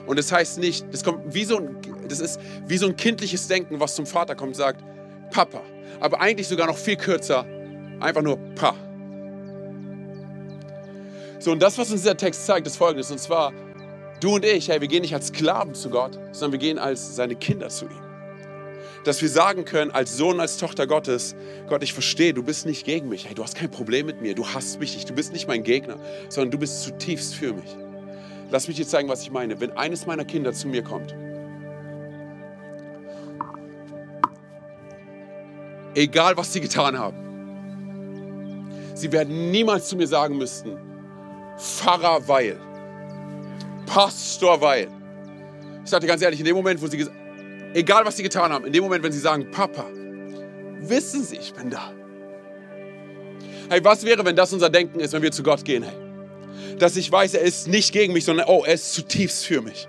Speaker 2: Und es das heißt nicht, das, kommt wie so ein, das ist wie so ein kindliches Denken, was zum Vater kommt sagt, Papa. Aber eigentlich sogar noch viel kürzer, einfach nur Pa. So, und das, was uns dieser Text zeigt, ist folgendes. Und zwar, du und ich, hey, wir gehen nicht als Sklaven zu Gott, sondern wir gehen als seine Kinder zu ihm. Dass wir sagen können, als Sohn, als Tochter Gottes, Gott, ich verstehe, du bist nicht gegen mich. Hey, du hast kein Problem mit mir. Du hasst mich nicht. Du bist nicht mein Gegner, sondern du bist zutiefst für mich. Lass mich dir zeigen, was ich meine. Wenn eines meiner Kinder zu mir kommt, egal was sie getan haben, sie werden niemals zu mir sagen müssten, Pfarrer weil, Pastor weil. Ich dir ganz ehrlich, in dem Moment, wo sie, egal was sie getan haben, in dem Moment, wenn sie sagen, Papa, wissen sie, ich bin da. Hey, was wäre, wenn das unser Denken ist, wenn wir zu Gott gehen? Hey, dass ich weiß, er ist nicht gegen mich, sondern oh, er ist zutiefst für mich.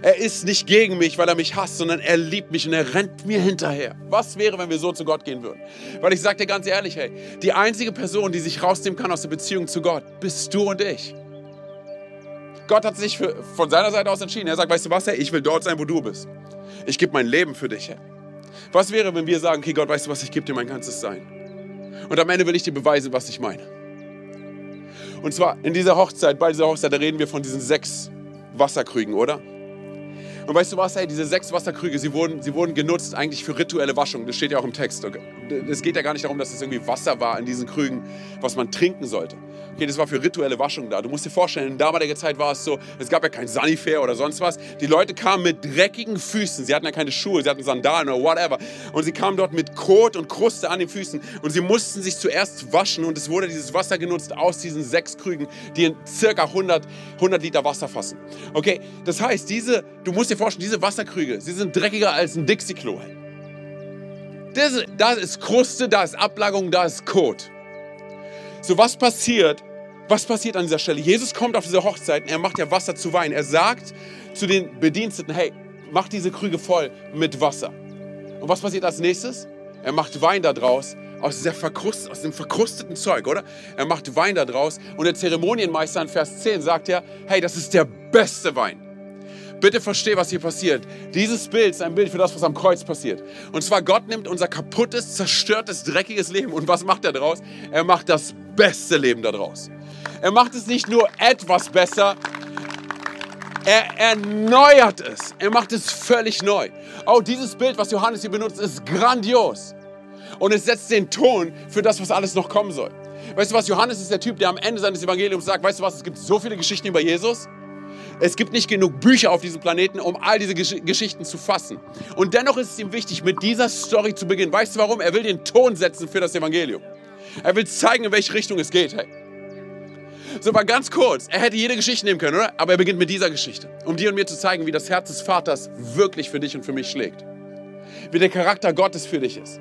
Speaker 2: Er ist nicht gegen mich, weil er mich hasst, sondern er liebt mich und er rennt mir hinterher. Was wäre, wenn wir so zu Gott gehen würden? Weil ich sage dir ganz ehrlich, hey, die einzige Person, die sich rausnehmen kann aus der Beziehung zu Gott, bist du und ich. Gott hat sich für, von seiner Seite aus entschieden. Er sagt, weißt du was, hey, ich will dort sein, wo du bist. Ich gebe mein Leben für dich, Herr. Was wäre, wenn wir sagen, okay, Gott, weißt du was, ich gebe dir mein ganzes Sein. Und am Ende will ich dir beweisen, was ich meine. Und zwar in dieser Hochzeit, bei dieser Hochzeit, da reden wir von diesen sechs Wasserkrügen, oder? Und weißt du was, hey, diese sechs Wasserkrüge, sie wurden, sie wurden genutzt eigentlich für rituelle Waschung. Das steht ja auch im Text. Es geht ja gar nicht darum, dass es irgendwie Wasser war in diesen Krügen, was man trinken sollte. Okay, das war für rituelle Waschung da. Du musst dir vorstellen, in damaliger Zeit war es so, es gab ja kein Sanifair oder sonst was. Die Leute kamen mit dreckigen Füßen. Sie hatten ja keine Schuhe, sie hatten Sandalen oder whatever. Und sie kamen dort mit Kot und Kruste an den Füßen. Und sie mussten sich zuerst waschen. Und es wurde dieses Wasser genutzt aus diesen sechs Krügen, die in circa 100, 100 Liter Wasser fassen. Okay, das heißt, diese, du musst dir vorstellen, diese Wasserkrüge, sie sind dreckiger als ein Dixie-Klo. Das, das ist Kruste, da ist Ablagerung, da ist Kot. So, was passiert? Was passiert an dieser Stelle? Jesus kommt auf diese Hochzeit und er macht ja Wasser zu Wein. Er sagt zu den Bediensteten, hey, mach diese Krüge voll mit Wasser. Und was passiert als nächstes? Er macht Wein da draus aus, Verkrust, aus dem verkrusteten Zeug, oder? Er macht Wein da draus und der Zeremonienmeister in Vers 10 sagt ja, hey, das ist der beste Wein. Bitte versteh, was hier passiert. Dieses Bild ist ein Bild für das, was am Kreuz passiert. Und zwar Gott nimmt unser kaputtes, zerstörtes, dreckiges Leben und was macht er daraus? Er macht das beste Leben daraus. Er macht es nicht nur etwas besser, er erneuert es. Er macht es völlig neu. Auch dieses Bild, was Johannes hier benutzt, ist grandios. Und es setzt den Ton für das, was alles noch kommen soll. Weißt du was, Johannes ist der Typ, der am Ende seines Evangeliums sagt, weißt du was, es gibt so viele Geschichten über Jesus. Es gibt nicht genug Bücher auf diesem Planeten, um all diese Gesch Geschichten zu fassen. Und dennoch ist es ihm wichtig, mit dieser Story zu beginnen. Weißt du warum? Er will den Ton setzen für das Evangelium. Er will zeigen, in welche Richtung es geht. Hey. So mal ganz kurz. Er hätte jede Geschichte nehmen können, oder? Aber er beginnt mit dieser Geschichte, um dir und mir zu zeigen, wie das Herz des Vaters wirklich für dich und für mich schlägt. Wie der Charakter Gottes für dich ist.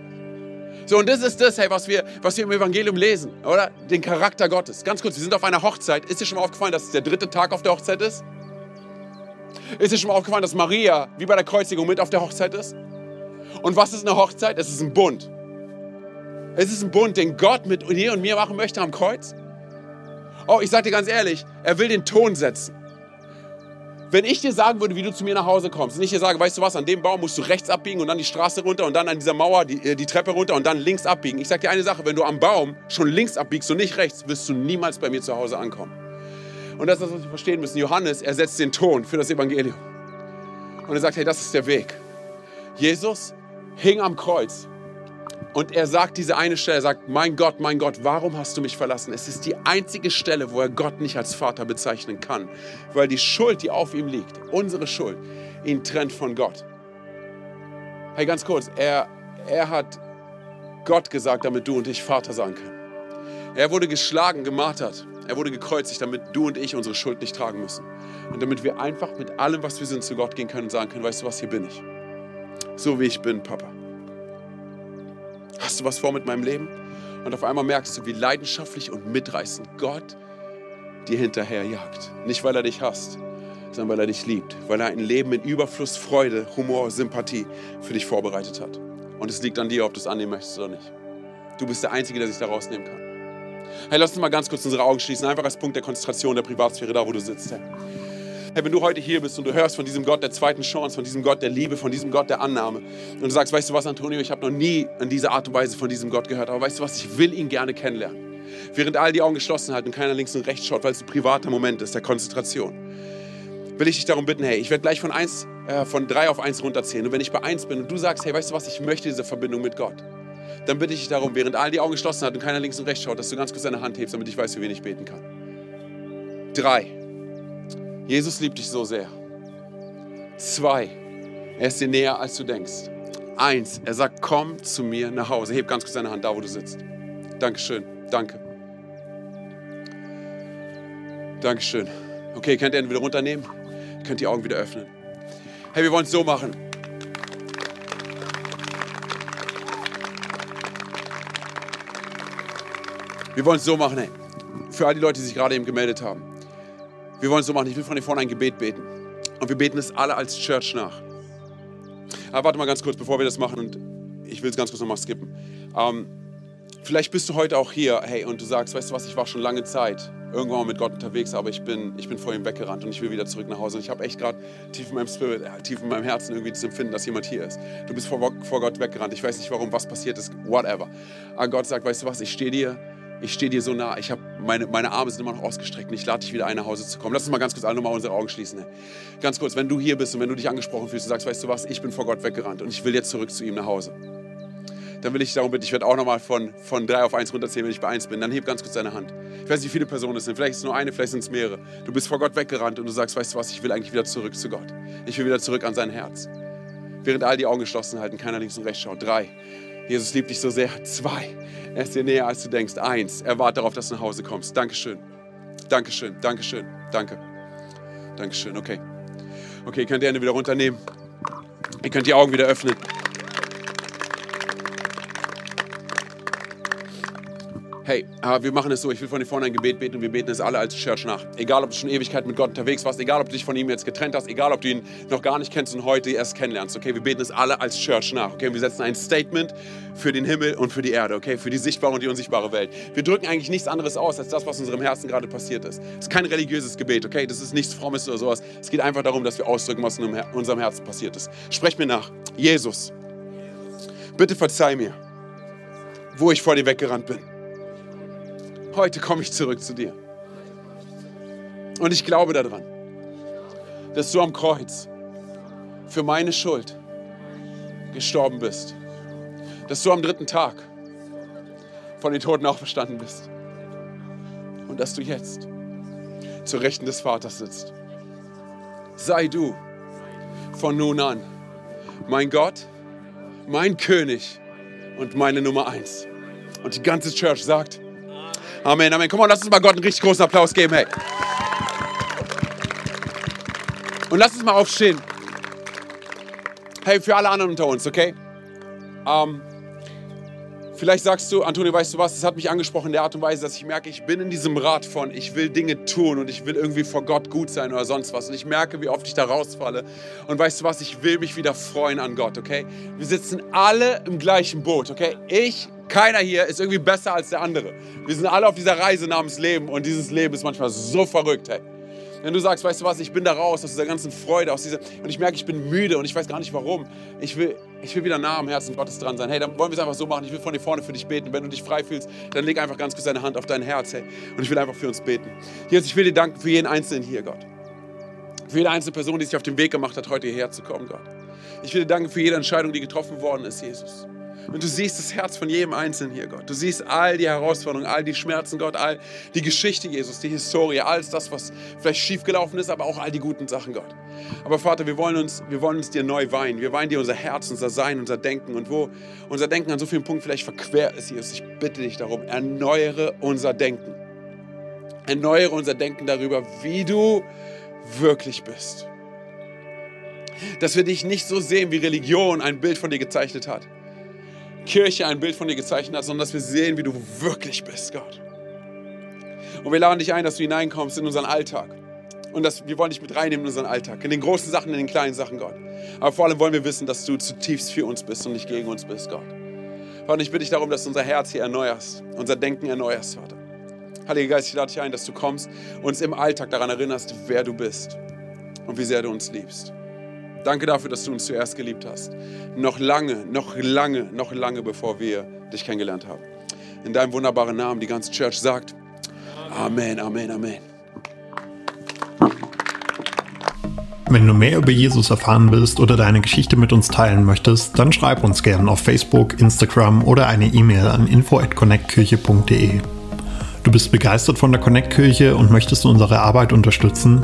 Speaker 2: So, und das ist das, hey, was wir, was wir im Evangelium lesen, oder? Den Charakter Gottes. Ganz kurz, wir sind auf einer Hochzeit. Ist dir schon mal aufgefallen, dass es der dritte Tag auf der Hochzeit ist? Ist dir schon mal aufgefallen, dass Maria wie bei der Kreuzigung mit auf der Hochzeit ist? Und was ist eine Hochzeit? Es ist ein Bund. Es ist ein Bund, den Gott mit dir und mir machen möchte am Kreuz. Oh, ich sage dir ganz ehrlich, er will den Ton setzen. Wenn ich dir sagen würde, wie du zu mir nach Hause kommst, und ich dir sage, weißt du was, an dem Baum musst du rechts abbiegen und dann die Straße runter und dann an dieser Mauer die, äh, die Treppe runter und dann links abbiegen. Ich sage dir eine Sache, wenn du am Baum schon links abbiegst und nicht rechts, wirst du niemals bei mir zu Hause ankommen. Und das ist das, was wir verstehen müssen. Johannes, er setzt den Ton für das Evangelium. Und er sagt, hey, das ist der Weg. Jesus hing am Kreuz und er sagt diese eine Stelle, er sagt, mein Gott, mein Gott, warum hast du mich verlassen? Es ist die einzige Stelle, wo er Gott nicht als Vater bezeichnen kann, weil die Schuld, die auf ihm liegt, unsere Schuld, ihn trennt von Gott. Hey, ganz kurz, er, er hat Gott gesagt, damit du und ich Vater sagen können. Er wurde geschlagen, gemartert, er wurde gekreuzigt, damit du und ich unsere Schuld nicht tragen müssen. Und damit wir einfach mit allem, was wir sind, zu Gott gehen können und sagen können, weißt du was, hier bin ich. So wie ich bin, Papa hast du was vor mit meinem Leben? Und auf einmal merkst du, wie leidenschaftlich und mitreißend Gott dir hinterherjagt. Nicht, weil er dich hasst, sondern weil er dich liebt. Weil er ein Leben in Überfluss, Freude, Humor, Sympathie für dich vorbereitet hat. Und es liegt an dir, ob du es annehmen möchtest oder nicht. Du bist der Einzige, der sich da rausnehmen kann. Hey, lass uns mal ganz kurz unsere Augen schließen, einfach als Punkt der Konzentration der Privatsphäre, da wo du sitzt. Hey. Wenn du heute hier bist und du hörst von diesem Gott der zweiten Chance, von diesem Gott der Liebe, von diesem Gott der Annahme und du sagst, weißt du was, Antonio, ich habe noch nie in dieser Art und Weise von diesem Gott gehört, aber weißt du was, ich will ihn gerne kennenlernen. Während all die Augen geschlossen halten und keiner links und rechts schaut, weil es ein privater Moment ist, der Konzentration, will ich dich darum bitten, hey, ich werde gleich von, eins, äh, von drei auf eins runterzählen und wenn ich bei eins bin und du sagst, hey, weißt du was, ich möchte diese Verbindung mit Gott, dann bitte ich dich darum, während all die Augen geschlossen halten und keiner links und rechts schaut, dass du ganz kurz deine Hand hebst, damit ich weiß, für wen ich beten kann. Drei. Jesus liebt dich so sehr. Zwei, er ist dir näher, als du denkst. Eins, er sagt, komm zu mir nach Hause. Heb ganz kurz deine Hand da, wo du sitzt. Dankeschön, danke. Dankeschön. Okay, könnt ihr ihn wieder runternehmen? Ihr könnt die Augen wieder öffnen. Hey, wir wollen es so machen. Wir wollen es so machen, hey. Für all die Leute, die sich gerade eben gemeldet haben. Wir wollen es so machen. Ich will von dir vorne ein Gebet beten. Und wir beten es alle als Church nach. Aber warte mal ganz kurz, bevor wir das machen. Und ich will es ganz kurz nochmal skippen. Ähm, vielleicht bist du heute auch hier, hey, und du sagst, weißt du was, ich war schon lange Zeit irgendwann mal mit Gott unterwegs, aber ich bin, ich bin vor ihm weggerannt und ich will wieder zurück nach Hause. Und ich habe echt gerade tief in meinem Spirit, äh, tief in meinem Herzen irgendwie das Empfinden, dass jemand hier ist. Du bist vor, vor Gott weggerannt. Ich weiß nicht warum, was passiert ist, whatever. Aber Gott sagt, weißt du was, ich stehe dir ich stehe dir so nah, ich habe meine, meine Arme sind immer noch ausgestreckt und ich lade dich wieder ein, nach Hause zu kommen. Lass uns mal ganz kurz alle nochmal unsere Augen schließen. Ganz kurz, wenn du hier bist und wenn du dich angesprochen fühlst und sagst, weißt du was, ich bin vor Gott weggerannt und ich will jetzt zurück zu ihm nach Hause. Dann will ich darum bitten, ich werde auch nochmal von, von drei auf eins runterzählen, wenn ich bei eins bin. Dann heb ganz kurz deine Hand. Ich weiß nicht, wie viele Personen es sind. Vielleicht ist es nur eine, vielleicht sind es mehrere. Du bist vor Gott weggerannt und du sagst, weißt du was, ich will eigentlich wieder zurück zu Gott. Ich will wieder zurück an sein Herz. Während all die Augen geschlossen halten, keiner links und rechts schaut. Drei. Jesus liebt dich so sehr. Zwei. Er ist dir näher, als du denkst. Eins, er wartet darauf, dass du nach Hause kommst. Dankeschön. Dankeschön. Dankeschön. Danke. Dankeschön. Okay. Okay, könnt ihr Hände wieder runternehmen. Ihr könnt die Augen wieder öffnen. Hey, wir machen es so, ich will von vorne ein Gebet beten und wir beten es alle als Church nach. Egal, ob du schon Ewigkeit mit Gott unterwegs warst, egal, ob du dich von ihm jetzt getrennt hast, egal, ob du ihn noch gar nicht kennst und heute erst kennenlernst, okay, wir beten es alle als Church nach, okay, wir setzen ein Statement für den Himmel und für die Erde, okay, für die sichtbare und die unsichtbare Welt. Wir drücken eigentlich nichts anderes aus, als das, was in unserem Herzen gerade passiert ist. Es ist kein religiöses Gebet, okay, das ist nichts Frommes oder sowas. Es geht einfach darum, dass wir ausdrücken, was in unserem Herzen passiert ist. Sprech mir nach. Jesus, bitte verzeih mir, wo ich vor dir weggerannt bin. Heute komme ich zurück zu dir. Und ich glaube daran, dass du am Kreuz für meine Schuld gestorben bist. Dass du am dritten Tag von den Toten auferstanden bist. Und dass du jetzt zur Rechten des Vaters sitzt. Sei du von nun an mein Gott, mein König und meine Nummer eins. Und die ganze Church sagt, Amen, Amen. Komm mal, lass uns mal Gott einen richtig großen Applaus geben, hey. Und lass uns mal aufstehen. Hey, für alle anderen unter uns, okay? Ähm, vielleicht sagst du, Antonio, weißt du was, das hat mich angesprochen in der Art und Weise, dass ich merke, ich bin in diesem Rad von, ich will Dinge tun und ich will irgendwie vor Gott gut sein oder sonst was. Und ich merke, wie oft ich da rausfalle. Und weißt du was, ich will mich wieder freuen an Gott, okay? Wir sitzen alle im gleichen Boot, okay? Ich keiner hier ist irgendwie besser als der andere. Wir sind alle auf dieser Reise namens Leben und dieses Leben ist manchmal so verrückt, hey. Wenn du sagst, weißt du was, ich bin da raus aus dieser ganzen Freude, aus dieser, und ich merke, ich bin müde und ich weiß gar nicht warum. Ich will, ich will wieder nah am Herzen Gottes dran sein. Hey, dann wollen wir es einfach so machen. Ich will von dir vorne für dich beten. Wenn du dich frei fühlst, dann leg einfach ganz kurz deine Hand auf dein Herz, hey. Und ich will einfach für uns beten. Jesus, ich will dir danken für jeden Einzelnen hier, Gott. Für jede einzelne Person, die sich auf den Weg gemacht hat, heute hierher zu kommen, Gott. Ich will dir danken für jede Entscheidung, die getroffen worden ist, Jesus. Und du siehst das Herz von jedem Einzelnen hier, Gott. Du siehst all die Herausforderungen, all die Schmerzen, Gott, all die Geschichte, Jesus, die Historie, alles das, was vielleicht schiefgelaufen ist, aber auch all die guten Sachen, Gott. Aber Vater, wir wollen uns, wir wollen uns dir neu weinen. Wir weinen dir unser Herz, unser Sein, unser Denken. Und wo unser Denken an so vielen Punkten vielleicht verquer ist, Jesus, ich bitte dich darum, erneuere unser Denken. Erneuere unser Denken darüber, wie du wirklich bist. Dass wir dich nicht so sehen, wie Religion ein Bild von dir gezeichnet hat Kirche ein Bild von dir gezeichnet hat, sondern dass wir sehen, wie du wirklich bist, Gott. Und wir laden dich ein, dass du hineinkommst in unseren Alltag. Und dass, wir wollen dich mit reinnehmen in unseren Alltag, in den großen Sachen, in den kleinen Sachen, Gott. Aber vor allem wollen wir wissen, dass du zutiefst für uns bist und nicht gegen uns bist, Gott. Vater, ich bitte dich darum, dass du unser Herz hier erneuerst, unser Denken erneuerst, Vater. Heiliger Geist, ich lade dich ein, dass du kommst und uns im Alltag daran erinnerst, wer du bist und wie sehr du uns liebst. Danke dafür, dass du uns zuerst geliebt hast. Noch lange, noch lange, noch lange, bevor wir dich kennengelernt haben. In deinem wunderbaren Namen, die ganze Church sagt Amen, Amen, Amen.
Speaker 1: Wenn du mehr über Jesus erfahren willst oder deine Geschichte mit uns teilen möchtest, dann schreib uns gerne auf Facebook, Instagram oder eine E-Mail an info@connectkirche.de. Du bist begeistert von der Connect Kirche und möchtest unsere Arbeit unterstützen?